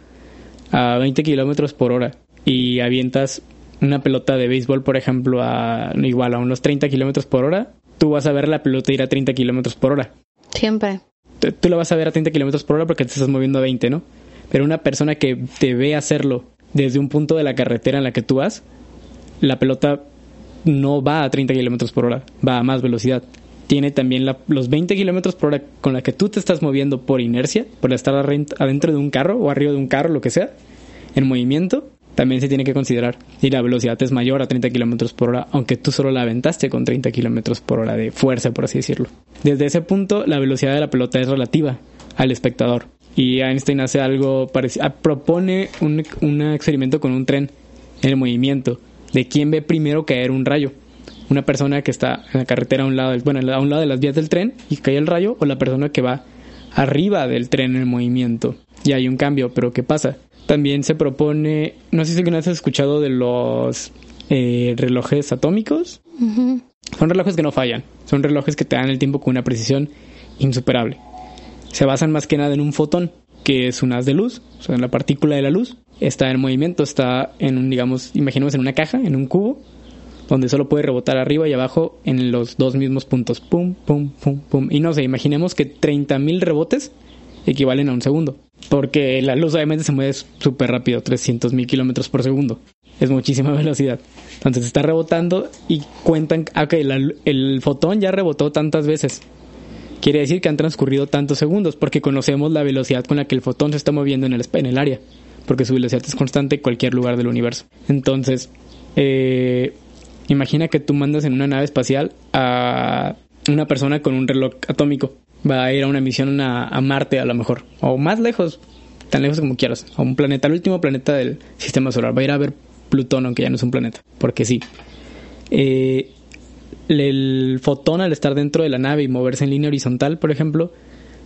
a 20 kilómetros por hora y avientas una pelota de béisbol, por ejemplo, a igual a unos 30 kilómetros por hora, tú vas a ver la pelota ir a 30 kilómetros por hora. Siempre. Tú- Tú la vas a ver a 30 kilómetros por hora porque te estás moviendo a 20, ¿no? Pero una persona que te ve hacerlo desde un punto de la carretera en la que tú vas, la pelota no va a 30 kilómetros por hora, va a más velocidad. Tiene también los 20 kilómetros por hora con la que tú te estás moviendo por inercia, por estar adentro de un carro o arriba de un carro, lo que sea, en movimiento, también se tiene que considerar. Y la velocidad es mayor a 30 kilómetros por hora, aunque tú solo la aventaste con 30 kilómetros por hora de fuerza, por así decirlo. Desde ese punto, la velocidad de la pelota es relativa al espectador. Y Einstein hace algo parecido. propone un, un experimento con un tren en el movimiento de quién ve primero caer un rayo. Una persona que está en la carretera a un lado, del- bueno, a un lado de las vías del tren y cae el rayo, o la persona que va arriba del tren en movimiento. Y hay un cambio, pero ¿qué pasa? También se propone, no sé si alguna vez has escuchado de los eh, relojes atómicos. Son relojes que no fallan, son relojes que te dan el tiempo con una precisión insuperable. Se basan más que nada en un fotón, que es un haz de luz, o sea, en la partícula de la luz, está en movimiento, está en un, digamos, imaginemos en una caja, en un cubo, donde solo puede rebotar arriba y abajo en los dos mismos puntos. Pum, pum, pum, pum. Y no sé, imaginemos que 30.000 rebotes equivalen a un segundo. Porque la luz obviamente se mueve súper rápido, 300.000 kilómetros por segundo. Es muchísima velocidad. Entonces está rebotando y cuentan, ah, ok, el fotón ya rebotó tantas veces. Quiere decir que han transcurrido tantos segundos porque conocemos la velocidad con la que el fotón se está moviendo en el, en el área. Porque su velocidad es constante en cualquier lugar del universo. Entonces, eh, Imagina que tú mandas en una nave espacial a una persona con un reloj atómico. Va a ir a una misión a, Marte a lo mejor. O más lejos, tan lejos como quieras. A un planeta, el último planeta del sistema solar. Va a ir a ver Plutón, aunque ya no es un planeta. Porque sí. Eh, el fotón al estar dentro de la nave y moverse en línea horizontal, por ejemplo,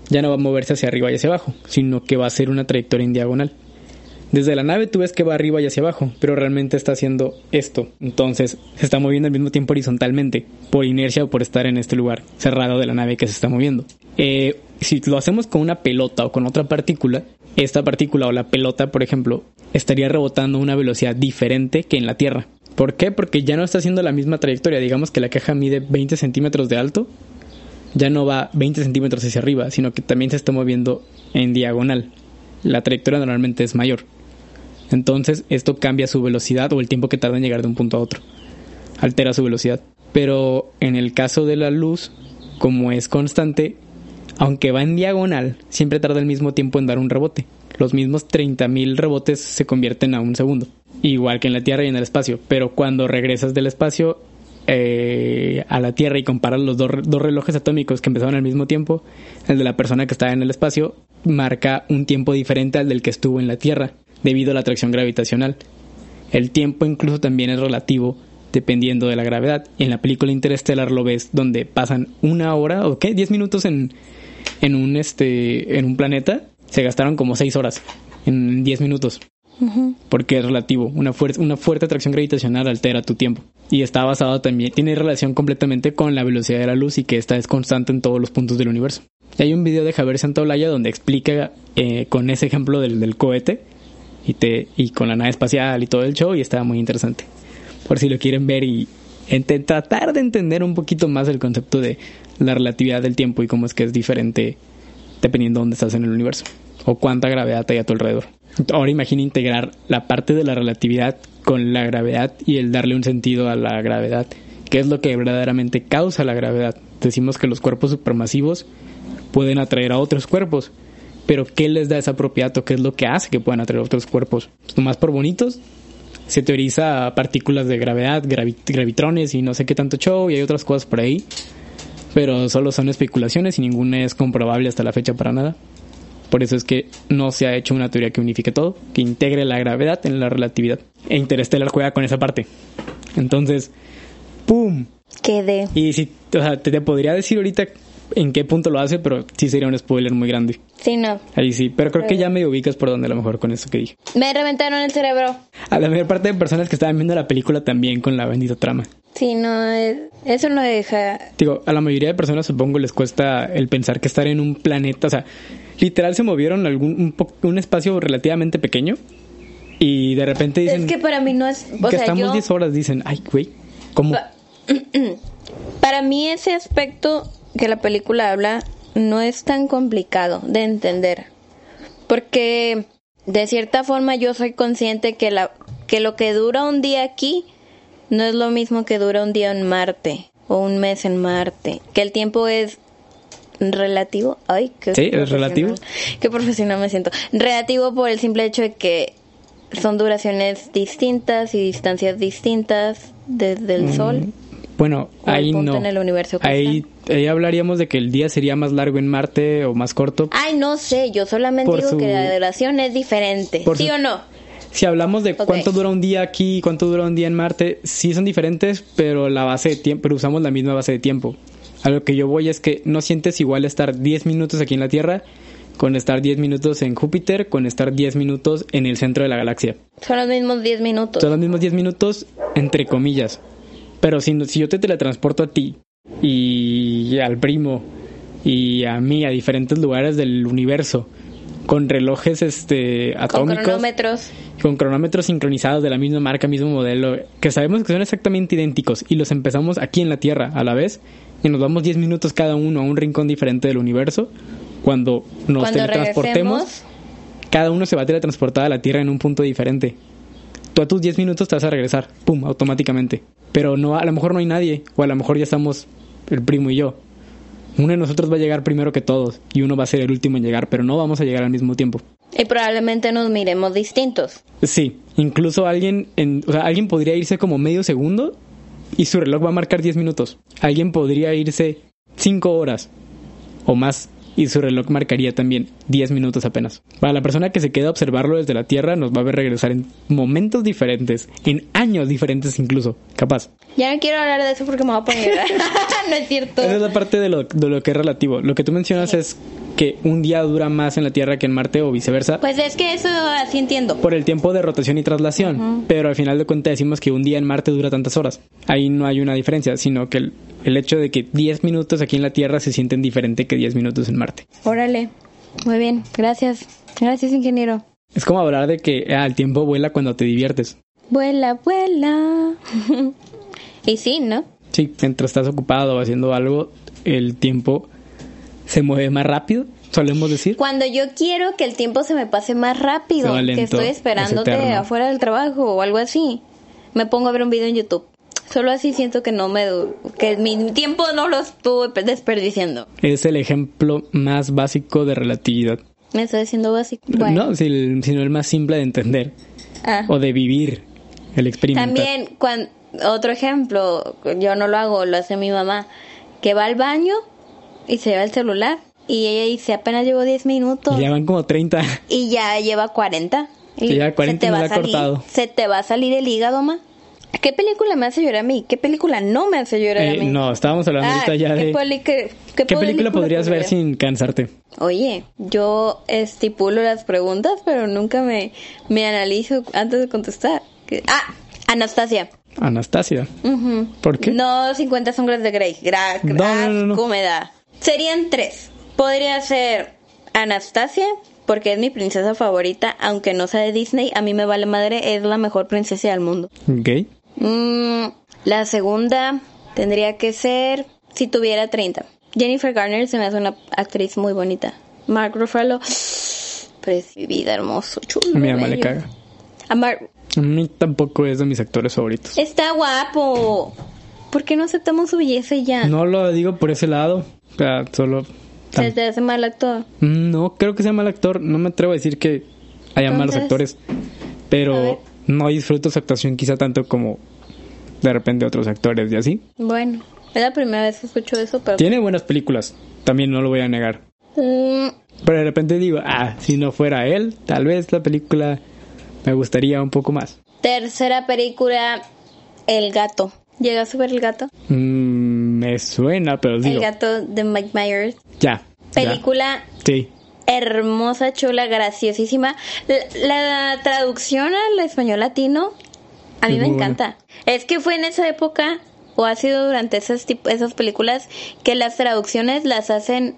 ya no va a moverse hacia arriba y hacia abajo, sino que va a hacer una trayectoria en diagonal. Desde la nave tú ves que va arriba y hacia abajo, pero realmente está haciendo esto. Entonces se está moviendo al mismo tiempo horizontalmente, por inercia o por estar en este lugar cerrado de la nave que se está moviendo. Eh, si lo hacemos con una pelota o con otra partícula, esta partícula o la pelota, por ejemplo, estaría rebotando a una velocidad diferente que en la Tierra. ¿Por qué? Porque ya no está haciendo la misma trayectoria. Digamos que la caja mide 20 centímetros de alto, ya no va 20 centímetros hacia arriba, sino que también se está moviendo en diagonal. La trayectoria normalmente es mayor. Entonces esto cambia su velocidad o el tiempo que tarda en llegar de un punto a otro. Altera su velocidad. Pero en el caso de la luz, como es constante, aunque va en diagonal, siempre tarda el mismo tiempo en dar un rebote. Los mismos 30.000 rebotes se convierten a un segundo. Igual que en la Tierra y en el espacio. Pero cuando regresas del espacio eh, a la Tierra y comparas los dos, dos relojes atómicos que empezaron al mismo tiempo, el de la persona que estaba en el espacio marca un tiempo diferente al del que estuvo en la Tierra debido a la atracción gravitacional. El tiempo incluso también es relativo dependiendo de la gravedad. En la película Interestelar lo ves donde pasan una hora o qué, diez minutos en, en un este en un planeta, se gastaron como seis horas en diez minutos. Porque es relativo, una, una fuerte atracción gravitacional altera tu tiempo. Y está basado también, tiene relación completamente con la velocidad de la luz y que esta es constante en todos los puntos del universo. hay un video de Javier Santaolalla donde explica eh, con ese ejemplo del, del cohete y, te, y con la nave espacial y todo el show y estaba muy interesante. Por si lo quieren ver y tratar de entender un poquito más el concepto de la relatividad del tiempo y cómo es que es diferente dependiendo de dónde estás en el universo o cuánta gravedad hay a tu alrededor. Ahora imagina integrar la parte de la relatividad con la gravedad y el darle un sentido a la gravedad, que es lo que verdaderamente causa la gravedad. Decimos que los cuerpos supermasivos pueden atraer a otros cuerpos, pero ¿qué les da esa propiedad o qué es lo que hace que puedan atraer otros cuerpos? Nomás por bonitos, se teoriza partículas de gravedad, gravitrones y no sé qué tanto show y hay otras cosas por ahí, pero solo son especulaciones y ninguna es comprobable hasta la fecha para nada. Por eso es que no se ha hecho una teoría que unifique todo, que integre la gravedad en la relatividad. E Interstellar juega con esa parte. Entonces, ¡pum! Quedé. Y si, o sea, te podría decir ahorita en qué punto lo hace, pero sí sería un spoiler muy grande. Sí, no. Ahí sí, pero creo que ya me ubicas por donde a lo mejor con eso que dije. Me reventaron el cerebro. A la mayor parte de personas que estaban viendo la película también con la bendita trama. Sí, no, eso no deja... Digo, a la mayoría de personas supongo les cuesta el pensar que estar en un planeta, o sea, literal se movieron algún un, un espacio relativamente pequeño y de repente dicen... Es que para mí no es... O que estamos 10 horas, dicen, ay, güey, ¿cómo? Para mí ese aspecto que la película habla no es tan complicado de entender. Porque de cierta forma yo soy consciente que, la, que lo que dura un día aquí no es lo mismo que dura un día en Marte o un mes en Marte. Que el tiempo es relativo. Ay, qué Sí, es relativo. Qué profesional me siento. Relativo por el simple hecho de que son duraciones distintas y distancias distintas desde el mm. Sol. Bueno, ahí no. ahí, hablaríamos de que el día sería más largo en Marte o más corto. Ay, no sé, yo solamente digo que la duración es diferente. ¿Sí o no? Si hablamos de cuánto dura un día aquí cuánto dura un día en Marte, sí son diferentes, pero la base de tiempo, pero usamos la misma base de tiempo. A lo que yo voy es que no sientes igual estar 10 minutos aquí en la Tierra con estar 10 minutos en Júpiter, con estar 10 minutos en el centro de la galaxia. Son los mismos 10 minutos. Son los mismos 10 minutos, entre comillas. Pero si, si yo te teletransporto a ti y al primo y a mí a diferentes lugares del universo con relojes este Con atómicos, cronómetros. con cronómetros sincronizados de la misma marca, mismo modelo, que sabemos que son exactamente idénticos y los empezamos aquí en la Tierra a la vez y nos vamos 10 minutos cada uno a un rincón diferente del universo. Cuando nos Cuando teletransportemos, regresemos, cada uno se va a teletransportar a la Tierra en un punto diferente. Tú a tus 10 minutos te vas a regresar, pum, automáticamente. Pero no, a lo mejor no hay nadie, o a lo mejor ya estamos el primo y yo. Uno de nosotros va a llegar primero que todos y uno va a ser el último en llegar, pero no vamos a llegar al mismo tiempo. y probablemente nos miremos distintos. Sí, incluso alguien, en, o sea, alguien podría irse como medio segundo y su reloj va a marcar 10 minutos. Alguien podría irse 5 horas o más y su reloj marcaría también 10 minutos apenas. Para la persona que se queda a observarlo desde la Tierra nos va a ver regresar en momentos diferentes, en años diferentes incluso, capaz. Ya no quiero hablar de eso porque me voy a poner no es cierto. Esa es la parte de lo, de lo que es relativo. Lo que tú mencionas es que un día dura más en la Tierra que en Marte o viceversa. Pues es que eso así entiendo. por el tiempo de rotación y traslación, pero al final de cuentas decimos que un día en Marte dura tantas horas. Ahí no hay una diferencia, sino que el, el hecho de que 10 minutos aquí en la Tierra se sienten diferente que 10 minutos en Marte. Órale. Muy bien. Gracias. Gracias, ingeniero. Es como hablar de que ah, el tiempo vuela cuando te diviertes. Vuela, vuela. y sí, ¿no? Sí, mientras estás ocupado haciendo algo, el tiempo se mueve más rápido, solemos decir. Cuando yo quiero que el tiempo se me pase más rápido, que estoy es esperándote eterno. afuera del trabajo o algo así, me pongo a ver un video en YouTube. Solo así siento que no me que mi tiempo no lo estuve desperdiciando. Es el ejemplo más básico de relatividad. Me estoy diciendo básico. Bueno. No, sino el más simple de entender Ah. o de vivir, el experimentar. También, cuan- otro ejemplo, yo no lo hago, lo hace mi mamá, que va al baño y se lleva el celular y ella dice, apenas llevo 10 minutos Y ya van como 30. y ya lleva 40. Y ya 40 se te va a salir, cortado. se te va a salir el hígado, ma. ¿Qué película me hace llorar a mí? ¿Qué película no me hace llorar a Eh, mí? no, estábamos hablando Ah, ahorita ya ¿qué de... peli- qué- qué ¿Qué película podrías ver sin cansarte? Oye, yo estipulo las preguntas, pero nunca me, me analizo antes de contestar. Ah, Anastasia. Anastasia. Ujú. ¿Por qué? No 50 sombras de Grey. Gra No, no, no, no. asco me da. Serían tres. Podría ser Anastasia, porque es mi princesa favorita, aunque no sea de Disney, a mí me vale madre, es la mejor princesa del mundo. Ok. Mm, la segunda tendría que ser si tuviera 30. Jennifer Garner se me hace una actriz muy bonita. Mark Ruffalo, vida hermoso, chulo. A mi mamá le caga. A Mark- A mí tampoco es de mis actores favoritos. Está guapo. ¿Por qué no aceptamos su belleza ya? No lo digo por ese lado. O sea, solo... Se te hace mal actor. No, creo que sea mal actor. No me atrevo a decir que haya malos actores. Pero no disfruto su actuación quizá tanto como de repente otros actores y así. Bueno, es la primera vez que escucho eso, pero... Tiene buenas películas. También no lo voy a negar. Mm, Pero de repente digo, ah, si no fuera él, tal vez la película me gustaría un poco más. tercera película, El Gato. ¿Llegas a ver El Gato? Mm, me suena, pero digo, El Gato de Mike Myers. ya. ya. Película Sí. hermosa, chula, graciosísima. La, la traducción al español latino, a mí Es me buena. encanta. Es que fue en esa época, o ha sido durante esas, esas películas, que las traducciones las hacen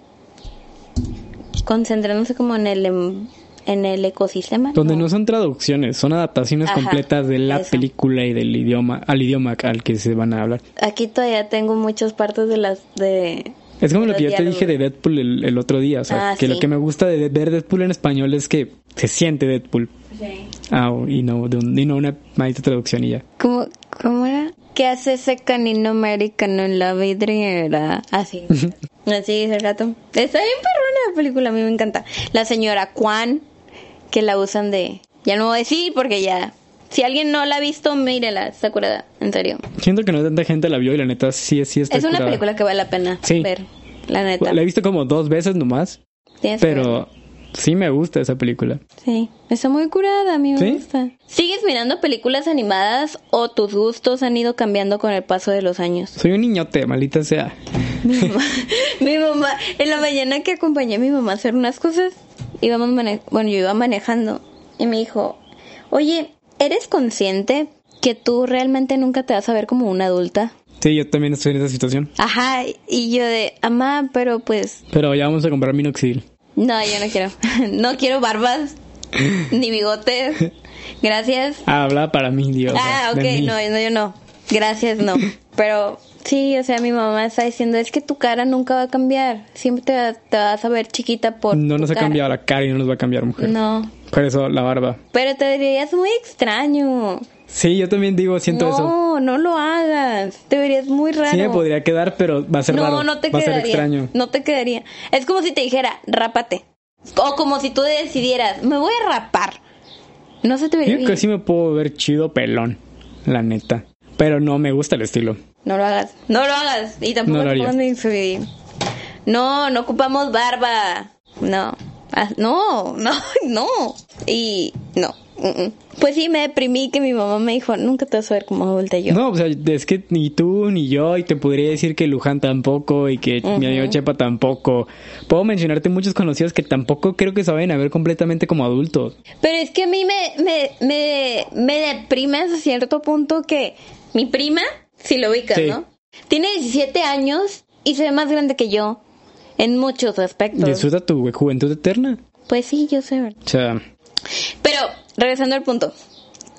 concentrándose como en el, em- en el ecosistema. Donde no son traducciones, son adaptaciones Ajá, completas de la eso. película y del idioma, al idioma al que se van a hablar. Aquí todavía tengo muchas partes de las de Es como lo que yo te dije de Deadpool el, el otro día. O sea, Ah, que lo sí. que me gusta de ver Deadpool en español es que se siente Deadpool. Ah, y no, de un- y no una maldita traducción y ya. ¿Cómo, ¿Cómo era? ¿Qué hace ese canino americano en la vidriera? Así. Así dice el gato. Está bien perrona la película, a mí me encanta. La señora Kwan, que la usan de... Ya no voy a decir porque ya... Si alguien no la ha visto, mírela, está curada, en serio. Siento que no tanta gente la vio y la neta sí, sí está es una curada. película que vale la pena Sí. ver, la neta. La he visto como dos veces nomás, Tienes pero sí me gusta esa película. Sí, está muy curada, a mí me ¿Sí? gusta. ¿Sigues mirando películas animadas o tus gustos han ido cambiando con el paso de los años? Soy un niñote, maldita sea. Mi mamá, mi mamá, en la mañana que acompañé a mi mamá a hacer unas cosas, íbamos bueno, yo iba manejando y me dijo, oye, ¿eres consciente que tú realmente nunca te vas a ver como una adulta? Sí, yo también estoy en esa situación. Ajá, y yo de, mamá, pero pues, Pero ya vamos a comprar minoxidil. No, yo no quiero. No quiero barbas ni bigotes. Gracias. Habla para mí, Dios. Ah, ok, no, no, yo no. Gracias, no. Pero sí, o sea, mi mamá está diciendo, es que tu cara nunca va a cambiar. Siempre te, te vas a ver chiquita por No nos ha cara". cambiado la cara y no nos va a cambiar, mujer. No. Por eso la barba. Pero te verías muy extraño. Sí, yo también digo, siento eso. no, no lo hagas. Te verías muy raro. Sí me podría quedar, pero va a ser no, raro. no te va a ser quedaría. extraño. No te quedaría. Es como si te dijera, rápate. O como si tú decidieras, me voy a rapar. No se te vería Yo bien. que sí me puedo ver chido pelón, la neta. Pero no me gusta el estilo. No lo hagas. No lo hagas. Y tampoco No de. No, no ocupamos barba. No. Ah, no, no, no. Y no. mm, mm. Pues sí, me deprimí que mi mamá me dijo, nunca te vas a ver como adulta yo. No, o sea, es que ni tú ni yo, y te podría decir que Luján tampoco, y que mi amigo Chepa tampoco. Puedo mencionarte muchos conocidos que tampoco creo que vayan a ver completamente como adultos. Pero es que a mí me, me, me, me deprime hasta cierto punto que mi prima, si lo ubicas, Sí. ¿no? Tiene 17 años y se ve más grande que yo en muchos aspectos. Disfruta tu juventud eterna. Pues sí, yo sé. ¿verdad? O sea, Pero, regresando al punto.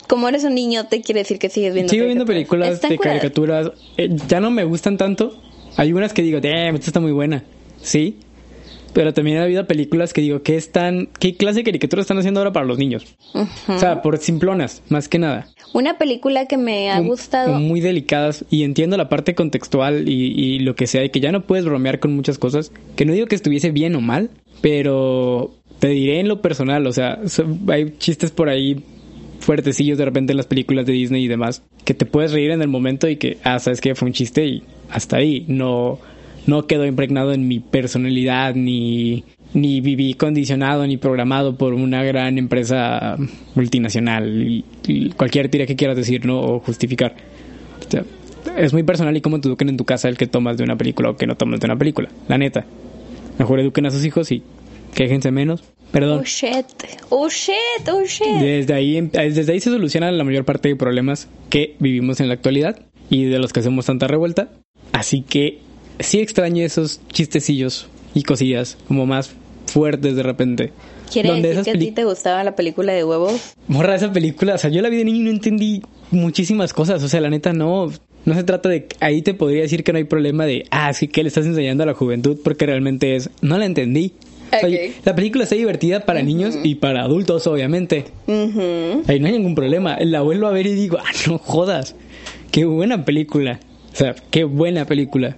Como eres un niño, te quiere decir que sigues viendo sigo viendo películas de curadas. caricaturas. eh, ya no me gustan tanto. Hay unas que digo, damn, esta está muy buena. Sí. Pero también ha habido películas que digo, ¿qué están, qué clase de caricaturas están haciendo ahora para los niños? O sea, por simplonas, más que nada. Una película que me ha gustado. Muy delicadas y entiendo la parte contextual y, y lo que sea, y que ya no puedes bromear con muchas cosas. Que no digo que estuviese bien o mal, pero te diré en lo personal, o sea, hay chistes por ahí fuertecillos de repente en las películas de Disney y demás, que te puedes reír en el momento y que, ah, sabes que fue un chiste y hasta ahí, no, no quedó impregnado en mi personalidad ni, ni viví condicionado ni programado por una gran empresa multinacional cualquier tira que quieras decir, ¿no? O justificar. O sea, es muy personal y cómo te eduquen en tu casa el que tomas de una película o que no tomas de una película, la neta. Mejor eduquen a sus hijos y quéjense menos. Perdón. Oh shit. Oh shit. Oh shit. Desde ahí, em- desde ahí se solucionan la mayor parte de problemas que vivimos en la actualidad y de los que hacemos tanta revuelta. Así que sí extraño esos chistecillos y cosillas como más fuertes de repente. ¿Quiere Donde decir esas que a ti te gustaba la película de huevos? Morra, esa película, o sea, yo la vi de niño y no entendí muchísimas cosas. O sea, la neta no. No se trata de. Ahí te podría decir que no hay problema de. Ah, sí, que le estás enseñando a la juventud? Porque realmente es. No la entendí. O sea, Ok. la película está divertida para niños y para adultos, obviamente. Ujú. Ahí no hay ningún problema. La vuelvo a ver y digo, ah, no jodas. Qué buena película. O sea, qué buena película.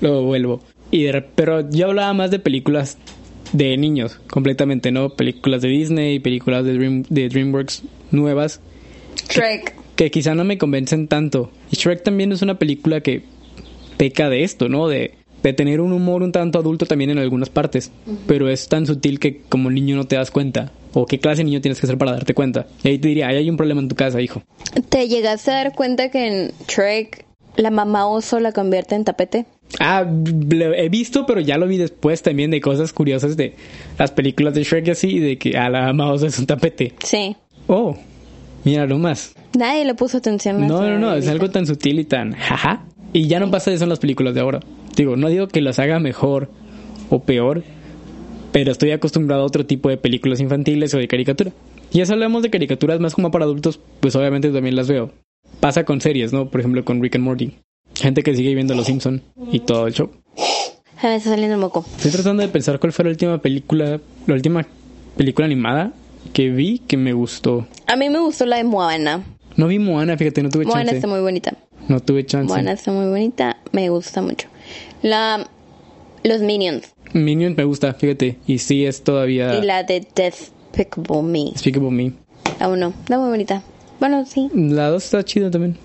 Lo vuelvo. Y de pero yo hablaba más de películas de niños, completamente, ¿no? Películas de Disney, películas de, Dream, de DreamWorks nuevas, Shrek. que quizá no me convencen tanto. Y Shrek también es una película que peca de esto, ¿no? De, de tener un humor un tanto adulto también en algunas partes. Pero es tan sutil que como niño no te das cuenta. O qué clase de niño tienes que ser para darte cuenta. Y ahí te diría, ahí hay un problema en tu casa, hijo. ¿Te llegaste a dar cuenta que en Shrek la mamá oso la convierte en tapete? Ah, lo he visto, pero ya lo vi después también de cosas curiosas de las películas de Shrek y así, de que a la mouse es un tapete. Sí. Oh, mira más. Nadie le puso atención a No, no, no, es algo tan sutil y tan jaja. Y ya no pasa eso en las películas de ahora. Digo, no digo que las haga mejor o peor, pero estoy acostumbrado a otro tipo de películas infantiles o de caricatura. Y eso hablamos de caricaturas más como para adultos, pues obviamente también las veo. Pasa con series, ¿no? Por ejemplo, con Rick and Morty. Gente que sigue viendo Los Simpson y todo el show. Se me está saliendo el moco. Estoy tratando de pensar cuál fue la última película, la última película animada que vi que me gustó. A mí me gustó la de Moana. No vi Moana, fíjate, no tuve Moana chance. está muy bonita. No tuve chance. Moana está muy bonita. Me gusta mucho. La... Los Minions. Minions me gusta, fíjate. Y sí es todavía Y la de Despicable Me. Despicable Me. La uno. Está muy bonita. Bueno, sí. La 2 está chida también.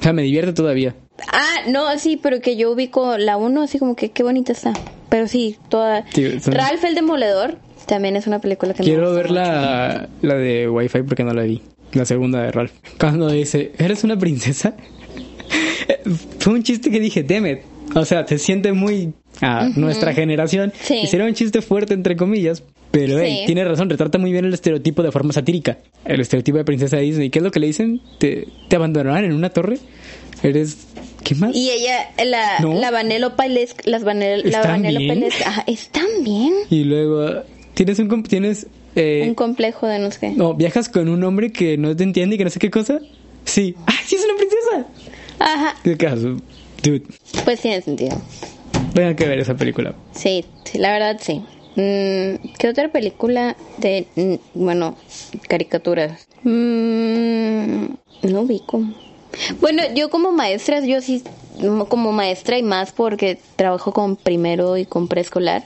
O sea, me divierte todavía. Ah, no, sí, pero que yo ubico la uno así como que qué bonita está. Pero sí, toda... Sí, son- Ralph el Demoledor también es una película que me Quiero gusta ver la, la de Wi-Fi porque no la vi. La segunda de Ralph. Cuando dice, ¿eres una princesa? Fue un chiste que dije, Demet. O sea, se siente muy a nuestra generación. Sí. Hicieron un chiste fuerte, entre comillas. Pero, hey, Sí. tiene razón, retrata muy bien el estereotipo de forma satírica. El estereotipo de princesa de Disney. ¿Qué es lo que le dicen? ¿Te, te abandonarán en una torre? ¿Eres ¿Qué más? Y ella, la, No. la Vanellope las Vanel, la ¿Están Vanellope ajá, están bien. Y luego tienes un tienes eh, Un complejo de no sé qué. no, viajas con un hombre que no te entiende y que no sé qué cosa. Sí. ¡Ah, sí es una princesa! Ajá, ¿Qué caso? Dude, pues tiene sentido. tengan que ver esa película. Sí, sí, la verdad sí. Mm, ¿Qué otra película de, mm, bueno, caricaturas? Mm, no ubico. Bueno, yo como maestra, yo sí, como maestra y más porque trabajo con primero y con preescolar,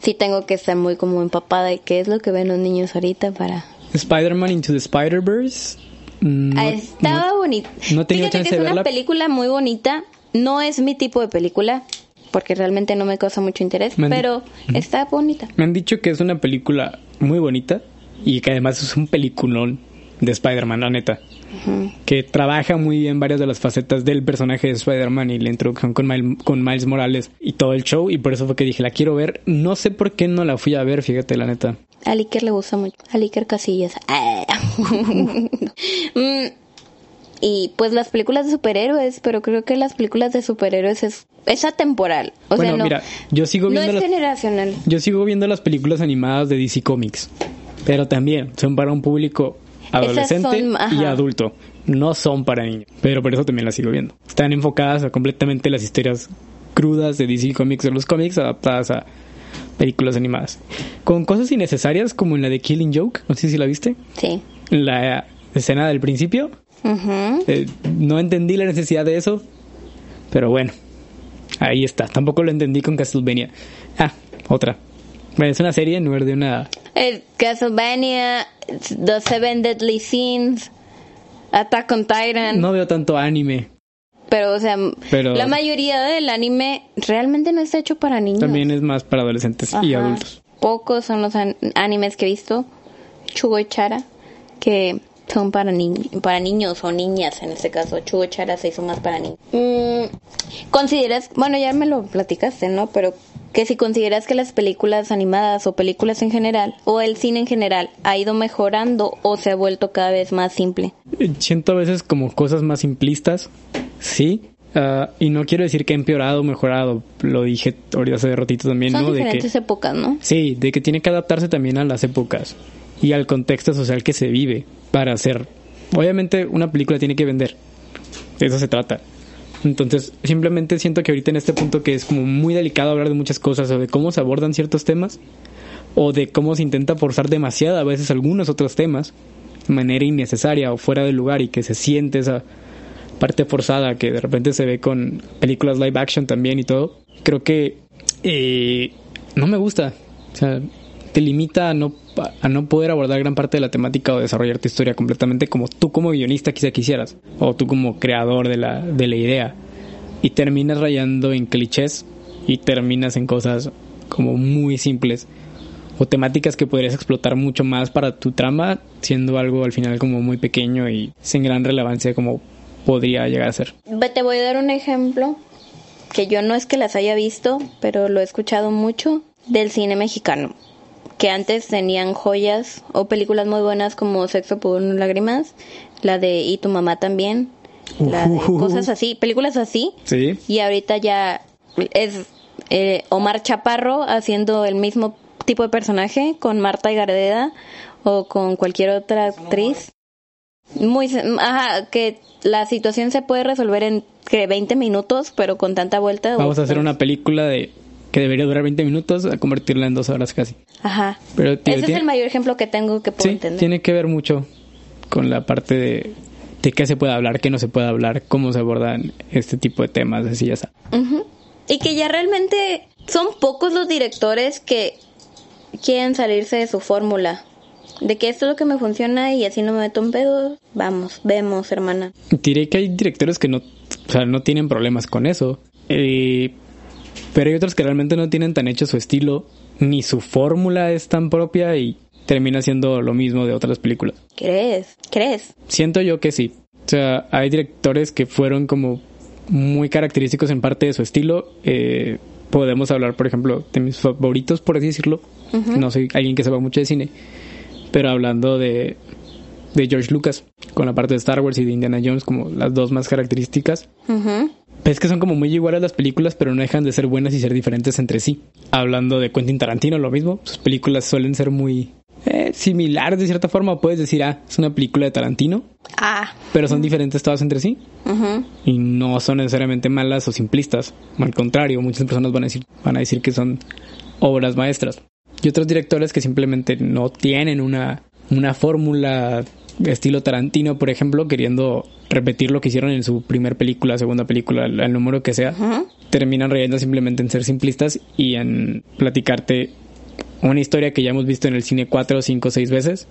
sí tengo que estar muy como empapada de qué es lo que ven los niños ahorita para... Spider-Man Into the Spider-Verse. mm, Ah, no- Estaba no- bonita. no tenido Fíjate chance que de es una verla. película muy bonita. No es mi tipo de película, porque realmente no me causa mucho interés, pero está bonita. Me han dicho que es una película muy bonita y que además es un peliculón de Spider-Man, la neta. Que trabaja muy bien varias de las facetas del personaje de Spider-Man y la introducción con, Mil- con Miles Morales y todo el show. Y por eso fue que dije, la quiero ver. No sé por qué no la fui a ver, fíjate, la neta. A Iker le gusta mucho. A Iker Casillas. Ah. Mm, y pues las películas de superhéroes, pero creo que las películas de superhéroes es, es atemporal. O bueno, sea, no, mira, yo sigo no viendo es las, generacional. yo sigo viendo las películas animadas de DC Comics. Pero también son para un público adolescente son, y adulto. No son para niños. Pero por eso también las sigo viendo. Están enfocadas a completamente las historias crudas de DC Comics de los cómics adaptadas a películas animadas. Con cosas innecesarias como en la de Killing Joke, no sé si la viste. Sí. La escena del principio. Eh, no entendí la necesidad de eso. Pero bueno. Ahí está. Tampoco lo entendí con Castlevania. Ah, otra. Bueno, es una serie en lugar de una El Castlevania, The Seven Deadly Sins, Attack on Titan. No veo tanto anime. Pero, o sea, Pero- la mayoría del anime realmente no está hecho para niños. También es más para adolescentes y adultos. Pocos son los an- animes que he visto, Chugo y Chara, que son para, ni- para niños o niñas en este caso. Chugo y Chara se hizo más para niños. Mm, ¿Consideras, bueno, ya me lo platicaste, ¿no? Pero que si consideras que las películas animadas o películas en general, o el cine en general, ha ido mejorando o se ha vuelto cada vez más simple. Siento a veces como cosas más simplistas, sí. Ah, y no quiero decir que ha empeorado o mejorado. Lo dije ahorita hace ratito también, Son ¿no? De que, diferentes épocas, ¿no? sí, de que tiene que adaptarse también a las épocas y al contexto social que se vive para hacer. Obviamente una película tiene que vender. De eso se trata. Entonces, simplemente siento que ahorita en este punto que es como muy delicado hablar de muchas cosas o de cómo se abordan ciertos temas o de cómo se intenta forzar demasiado a veces algunos otros temas de manera innecesaria o fuera de lugar y que se siente esa parte forzada que de repente se ve con películas live action también y todo. Creo que eh, no me gusta. O sea, te limita a no, a no poder abordar gran parte de la temática o desarrollar tu historia completamente como tú como guionista quizá quisieras o tú como creador de la, de la idea. Y terminas rayando en clichés y terminas en cosas como muy simples o temáticas que podrías explotar mucho más para tu trama, siendo algo al final como muy pequeño y sin gran relevancia como podría llegar a ser. Te voy a dar un ejemplo que yo no es que las haya visto, pero lo he escuchado mucho del cine mexicano. Que antes tenían joyas o películas muy buenas como Sexo por lágrimas, la de Y tu mamá también, la de cosas así, películas así. Sí. Y ahorita ya es eh, Omar Chaparro haciendo el mismo tipo de personaje con Marta y Gardeda o con cualquier otra actriz. Muy, ajá, que la situación se puede resolver en que 20 minutos, pero con tanta vuelta. Vamos a hacer una película de que debería durar 20 minutos a convertirla en dos horas casi. Ajá. Pero tío, Ese es el mayor ejemplo que tengo que puedo sí, entender. tiene que ver mucho con la parte de, de qué se puede hablar, qué no se puede hablar, cómo se abordan este tipo de temas, así ya sabes. Ujú. Y que ya realmente son pocos los directores que quieren salirse de su fórmula. De que esto es lo que me funciona y así no me meto en pedos. Vamos, vemos, hermana. Diré que hay directores que no, o sea, no tienen problemas con eso. Eh, pero hay otros que realmente no tienen tan hecho su estilo, ni su fórmula es tan propia y termina siendo lo mismo de otras películas. ¿Crees? ¿Crees? Siento yo que sí. O sea, hay directores que fueron como muy característicos en parte de su estilo. Eh, podemos hablar, por ejemplo, de mis favoritos, por así decirlo. No soy alguien que sepa mucho de cine. Pero hablando de, de George Lucas, con la parte de Star Wars y de Indiana Jones como las dos más características. Ujú. Es que son como muy iguales las películas, pero no dejan de ser buenas y ser diferentes entre sí. Hablando de Quentin Tarantino, lo mismo. Sus películas suelen ser muy eh, similares de cierta forma. Puedes decir, ah, es una película de Tarantino, Ah. pero son diferentes todas entre sí. ujú. Y no son necesariamente malas o simplistas. Al contrario, muchas personas van a decir, van a decir que son obras maestras. Y otros directores que simplemente no tienen una, una fórmula estilo Tarantino, por ejemplo, queriendo repetir lo que hicieron en su primer película, segunda película, el, el número que sea, terminan reyendo simplemente en ser simplistas y en platicarte una historia que ya hemos visto en el cine cuatro, cinco, seis veces,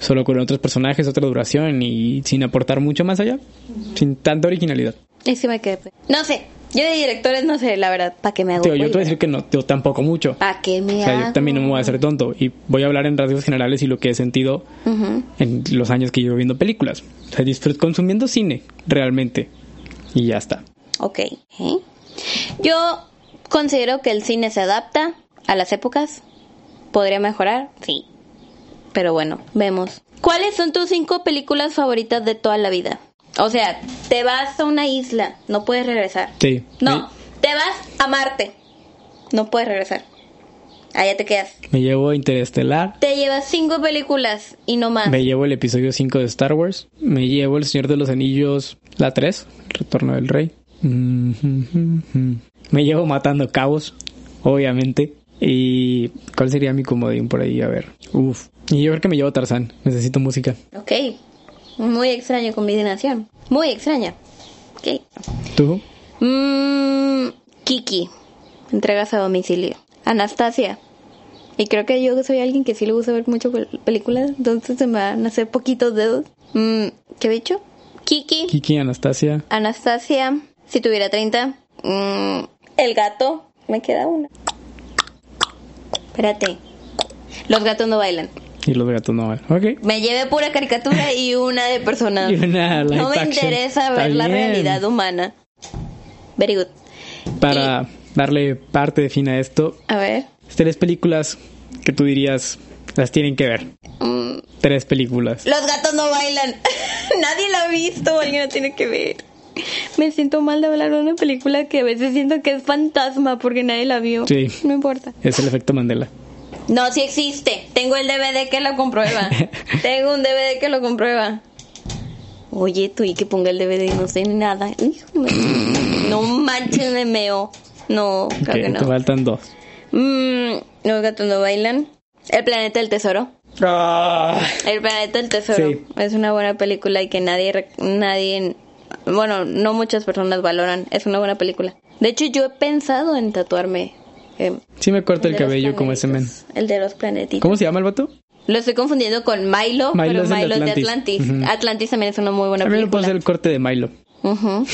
solo con otros personajes, otra duración y sin aportar mucho más allá, sin tanta originalidad. Y sí me quedé. No sé. Yo de directores no sé, la verdad. ¿Para qué me hago? Tío, yo te voy a decir que no, yo tampoco mucho. ¿Para qué me O sea, hago? yo también no me voy a hacer tonto y voy a hablar en rasgos generales y lo que he sentido Ujú. en los años que llevo viendo películas. O sea, disfruto consumiendo cine, realmente. Y ya está. Ok. ¿eh? Yo considero que el cine se adapta a las épocas. ¿Podría mejorar? Sí. Pero bueno, vemos. ¿Cuáles son tus cinco películas favoritas de toda la vida? O sea, te vas a una isla, no puedes regresar. Sí. No, te vas a Marte, no puedes regresar. Allá te quedas. Me, llevo Interestelar. Te llevas cinco películas y no más. Me llevo el episodio 5 de Star Wars. Me llevo El Señor de los Anillos, la 3, Retorno del Rey. Mm, Me llevo Matando Cabos, obviamente. ¿Y cuál sería mi comodín por ahí? A ver. Uf. Y yo creo que me llevo Tarzán. Necesito música. Ok. Muy extraña combinación. Muy extraña. Ok. ¿Tú? Mmm, Kiki. Entregas a domicilio. Anastasia. Y creo que yo soy alguien que sí le gusta ver mucho pel- películas, entonces se me van a hacer poquitos dedos. Mm, ¿Qué he dicho? Kiki. Kiki, Anastasia. Anastasia. Si tuviera 30. Mm, el gato. Me queda una. Espérate. Los gatos no bailan. Y los gatos no van. Ok. Me llevé pura caricatura y una de personas. No me action. interesa Está ver la bien. realidad humana. Very good. Para darle parte de fin a esto, A ver. tres películas que tú dirías las tienen que ver. Mm, Tres películas. los gatos no bailan. Nadie la ha visto. Alguien la tiene que ver. Me siento mal de hablar de una película que a veces siento que es fantasma porque nadie la vio. Sí. No importa. Es el efecto Mandela. No, sí existe. Tengo el DVD que lo comprueba. Tengo un DVD que lo comprueba. Oye, tú y que ponga el DVD no sé nada. No manches, me meo. No, creo Ok, que te faltan dos. Mm, los gatos no bailan. El planeta del tesoro. El planeta del tesoro. Sí. Es una buena película y que nadie, nadie, bueno, no muchas personas valoran. Es una buena película. De hecho, yo he pensado en tatuarme. Eh, Sí me corta el, cabello como ese men. El de los planetitos. ¿Cómo se llama el vato? Lo estoy confundiendo con Milo, Milo pero es Milo es de Atlantis. Atlantis. También es una muy buena A mí me puedo película. hacer el corte de Milo.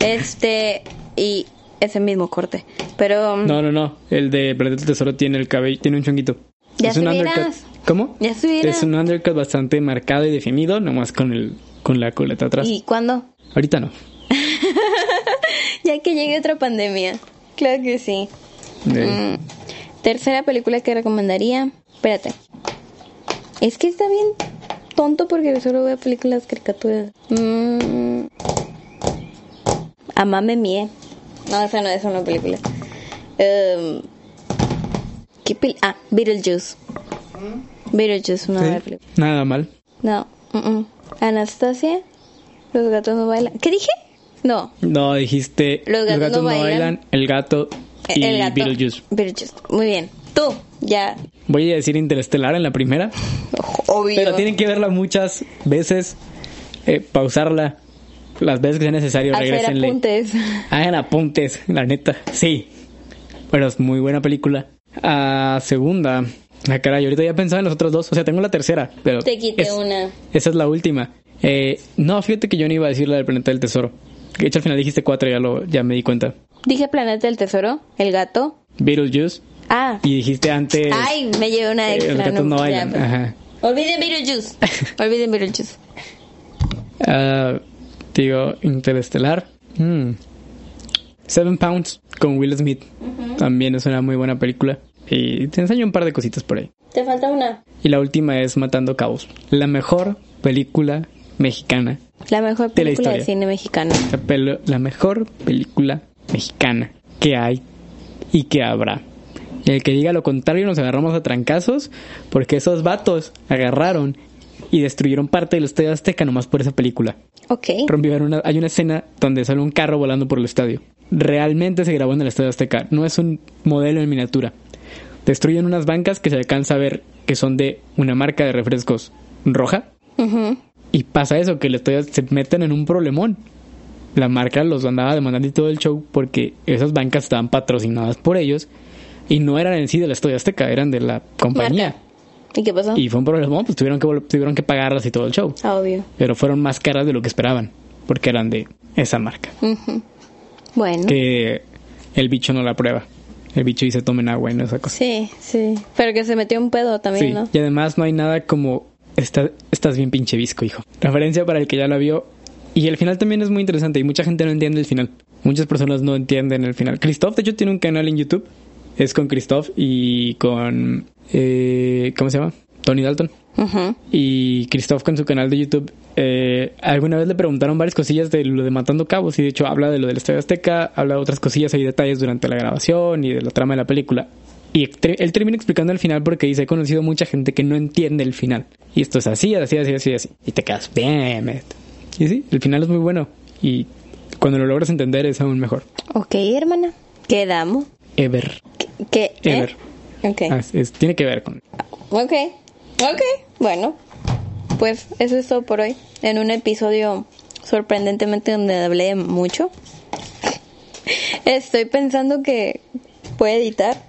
Este, y ese mismo corte. Pero, mm, No, no, no. El de Planeta del Tesoro tiene el cabello, tiene un chonguito. Ya es un undercut. ¿Cómo? Ya estuviera. Es un undercut bastante marcado y definido, nomás con el con la coleta atrás. ¿y cuándo? Ahorita no. Ya que llegue otra pandemia. Claro que sí. Mm, Tercera película que recomendaría. Espérate. Es que está bien tonto porque solo veo películas caricaturas. Mm. Amame Mie. No, esa no es una película. Em, ¿Qué pel Ah, Beetlejuice. Beetlejuice, una Sí, película. Nada mal. No. mm, mm. Anastasia. Los gatos no bailan. ¿Qué dije? No. No, dijiste Los gatos no bailan. el gato y el gato. Beetlejuice. Beetlejuice. Muy bien. Tú, ya. Voy a decir Interestelar en la primera, Obvio. pero tienen que verla muchas veces, eh, pausarla las veces que sea necesario, Hacer regresenle. apuntes. Hagan apuntes, la neta, sí. Pero es muy buena película. Ah, segunda. Ah, caray, ahorita ya pensaba en los otros dos. O sea, tengo la tercera, pero. Te quité es- una. Esa es la última. Eh, no, fíjate que yo no iba a decir la del planeta del tesoro. De hecho, al final dijiste cuatro, ya, lo, ya me di cuenta. Dije Planeta del Tesoro, el gato. Beetlejuice. Ah. Y dijiste antes. Ay, me llevé una eh, extra. los gatos no ya, bailan. pues. Ajá. Olviden Beetlejuice. Olviden Beetlejuice. Ah, digo, Interestelar. Mm. Seven Pounds con Will Smith. También es una muy buena película. Y te enseño un par de cositas por ahí. Te falta una. Y la última es Matando Cabos. La mejor película mexicana. La mejor De la película de, cine mexicano. La, la mejor película mexicana que hay y que habrá. Y el que diga lo contrario nos agarramos a trancazos porque esos vatos agarraron y destruyeron parte del Estadio Azteca nomás por esa película. Ok. Rompieron una, hay una escena donde sale un carro volando por el estadio. Realmente se grabó en el Estadio Azteca. No es un modelo en miniatura. Destruyen unas bancas que se alcanza a ver que son de una marca de refrescos roja. Y pasa eso, que el estadio se meten en un problemón. La marca los andaba demandando y todo el show porque esas bancas estaban patrocinadas por ellos y no eran en sí del Estadio Azteca, eran de la compañía. Marca. ¿Y qué pasó? Y fue un problemón, pues tuvieron que, tuvieron que pagarlas y todo el show. Obvio. Pero fueron más caras de lo que esperaban, porque eran de esa marca. Bueno. Que el bicho no la prueba. El bicho dice tomen agua y no esa cosa. Sí, sí. Pero que se metió un pedo también, Sí, ¿no? y además no hay nada como "Está- estás bien pinche visco, hijo. Referencia para el que ya la vio. Y el final también es muy interesante y mucha gente no entiende el final. Muchas personas no entienden el final. Christoph, de hecho, tiene un canal en YouTube. Es con Christoph y con... eh, ¿Cómo se llama? Tony Dalton. Ujú. Y Christoph con su canal de YouTube, eh, alguna vez le preguntaron varias cosillas de lo de Matando Cabos y de hecho habla de lo del Estadio Azteca, habla de otras cosillas y detalles durante la grabación y de la trama de la película. Y él termina explicando el final porque dice, he conocido mucha gente que no entiende el final. Y esto es así, así, así, así, así. Y te quedas, bien, it". Y sí, el final es muy bueno. Y cuando lo logras entender es aún mejor. Ok, hermana. Quedamos. Ever. ¿Qué? ¿eh? Ever. Ok. Ah, es- es- tiene que ver con... Ok. Ok. Bueno. Pues eso es todo por hoy. En un episodio sorprendentemente donde hablé mucho. Estoy pensando que puedo editar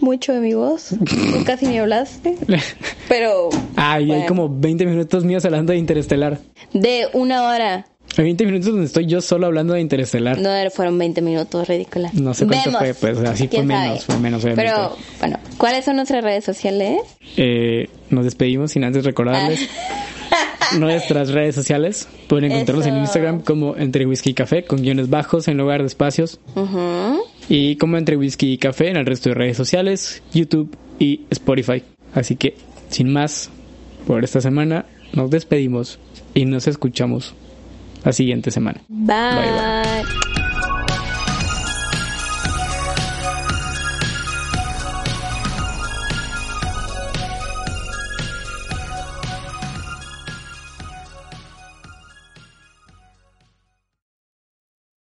mucho de mi voz. Casi ni hablaste. Pero. Ah, y hay como 20 minutos míos hablando de Interestelar. De una hora. Hay 20 minutos donde estoy yo solo hablando de Interestelar. No fueron 20 minutos, ridícula. No sé cuánto Vemos. fue, pues así fue ¿Quién menos, fue menos, obviamente. Pero, bueno, ¿cuáles son nuestras redes sociales? Eh, nos despedimos sin antes recordarles nuestras redes sociales. Pueden encontrarnos en. Instagram como Entre Whisky y Café con guiones bajos en lugar de espacios. Ujú. Y como Entre Whisky y Café en el resto de redes sociales, YouTube y Spotify. Así que, sin más, por esta semana nos despedimos y nos escuchamos la siguiente semana. Bye. Bye, bye.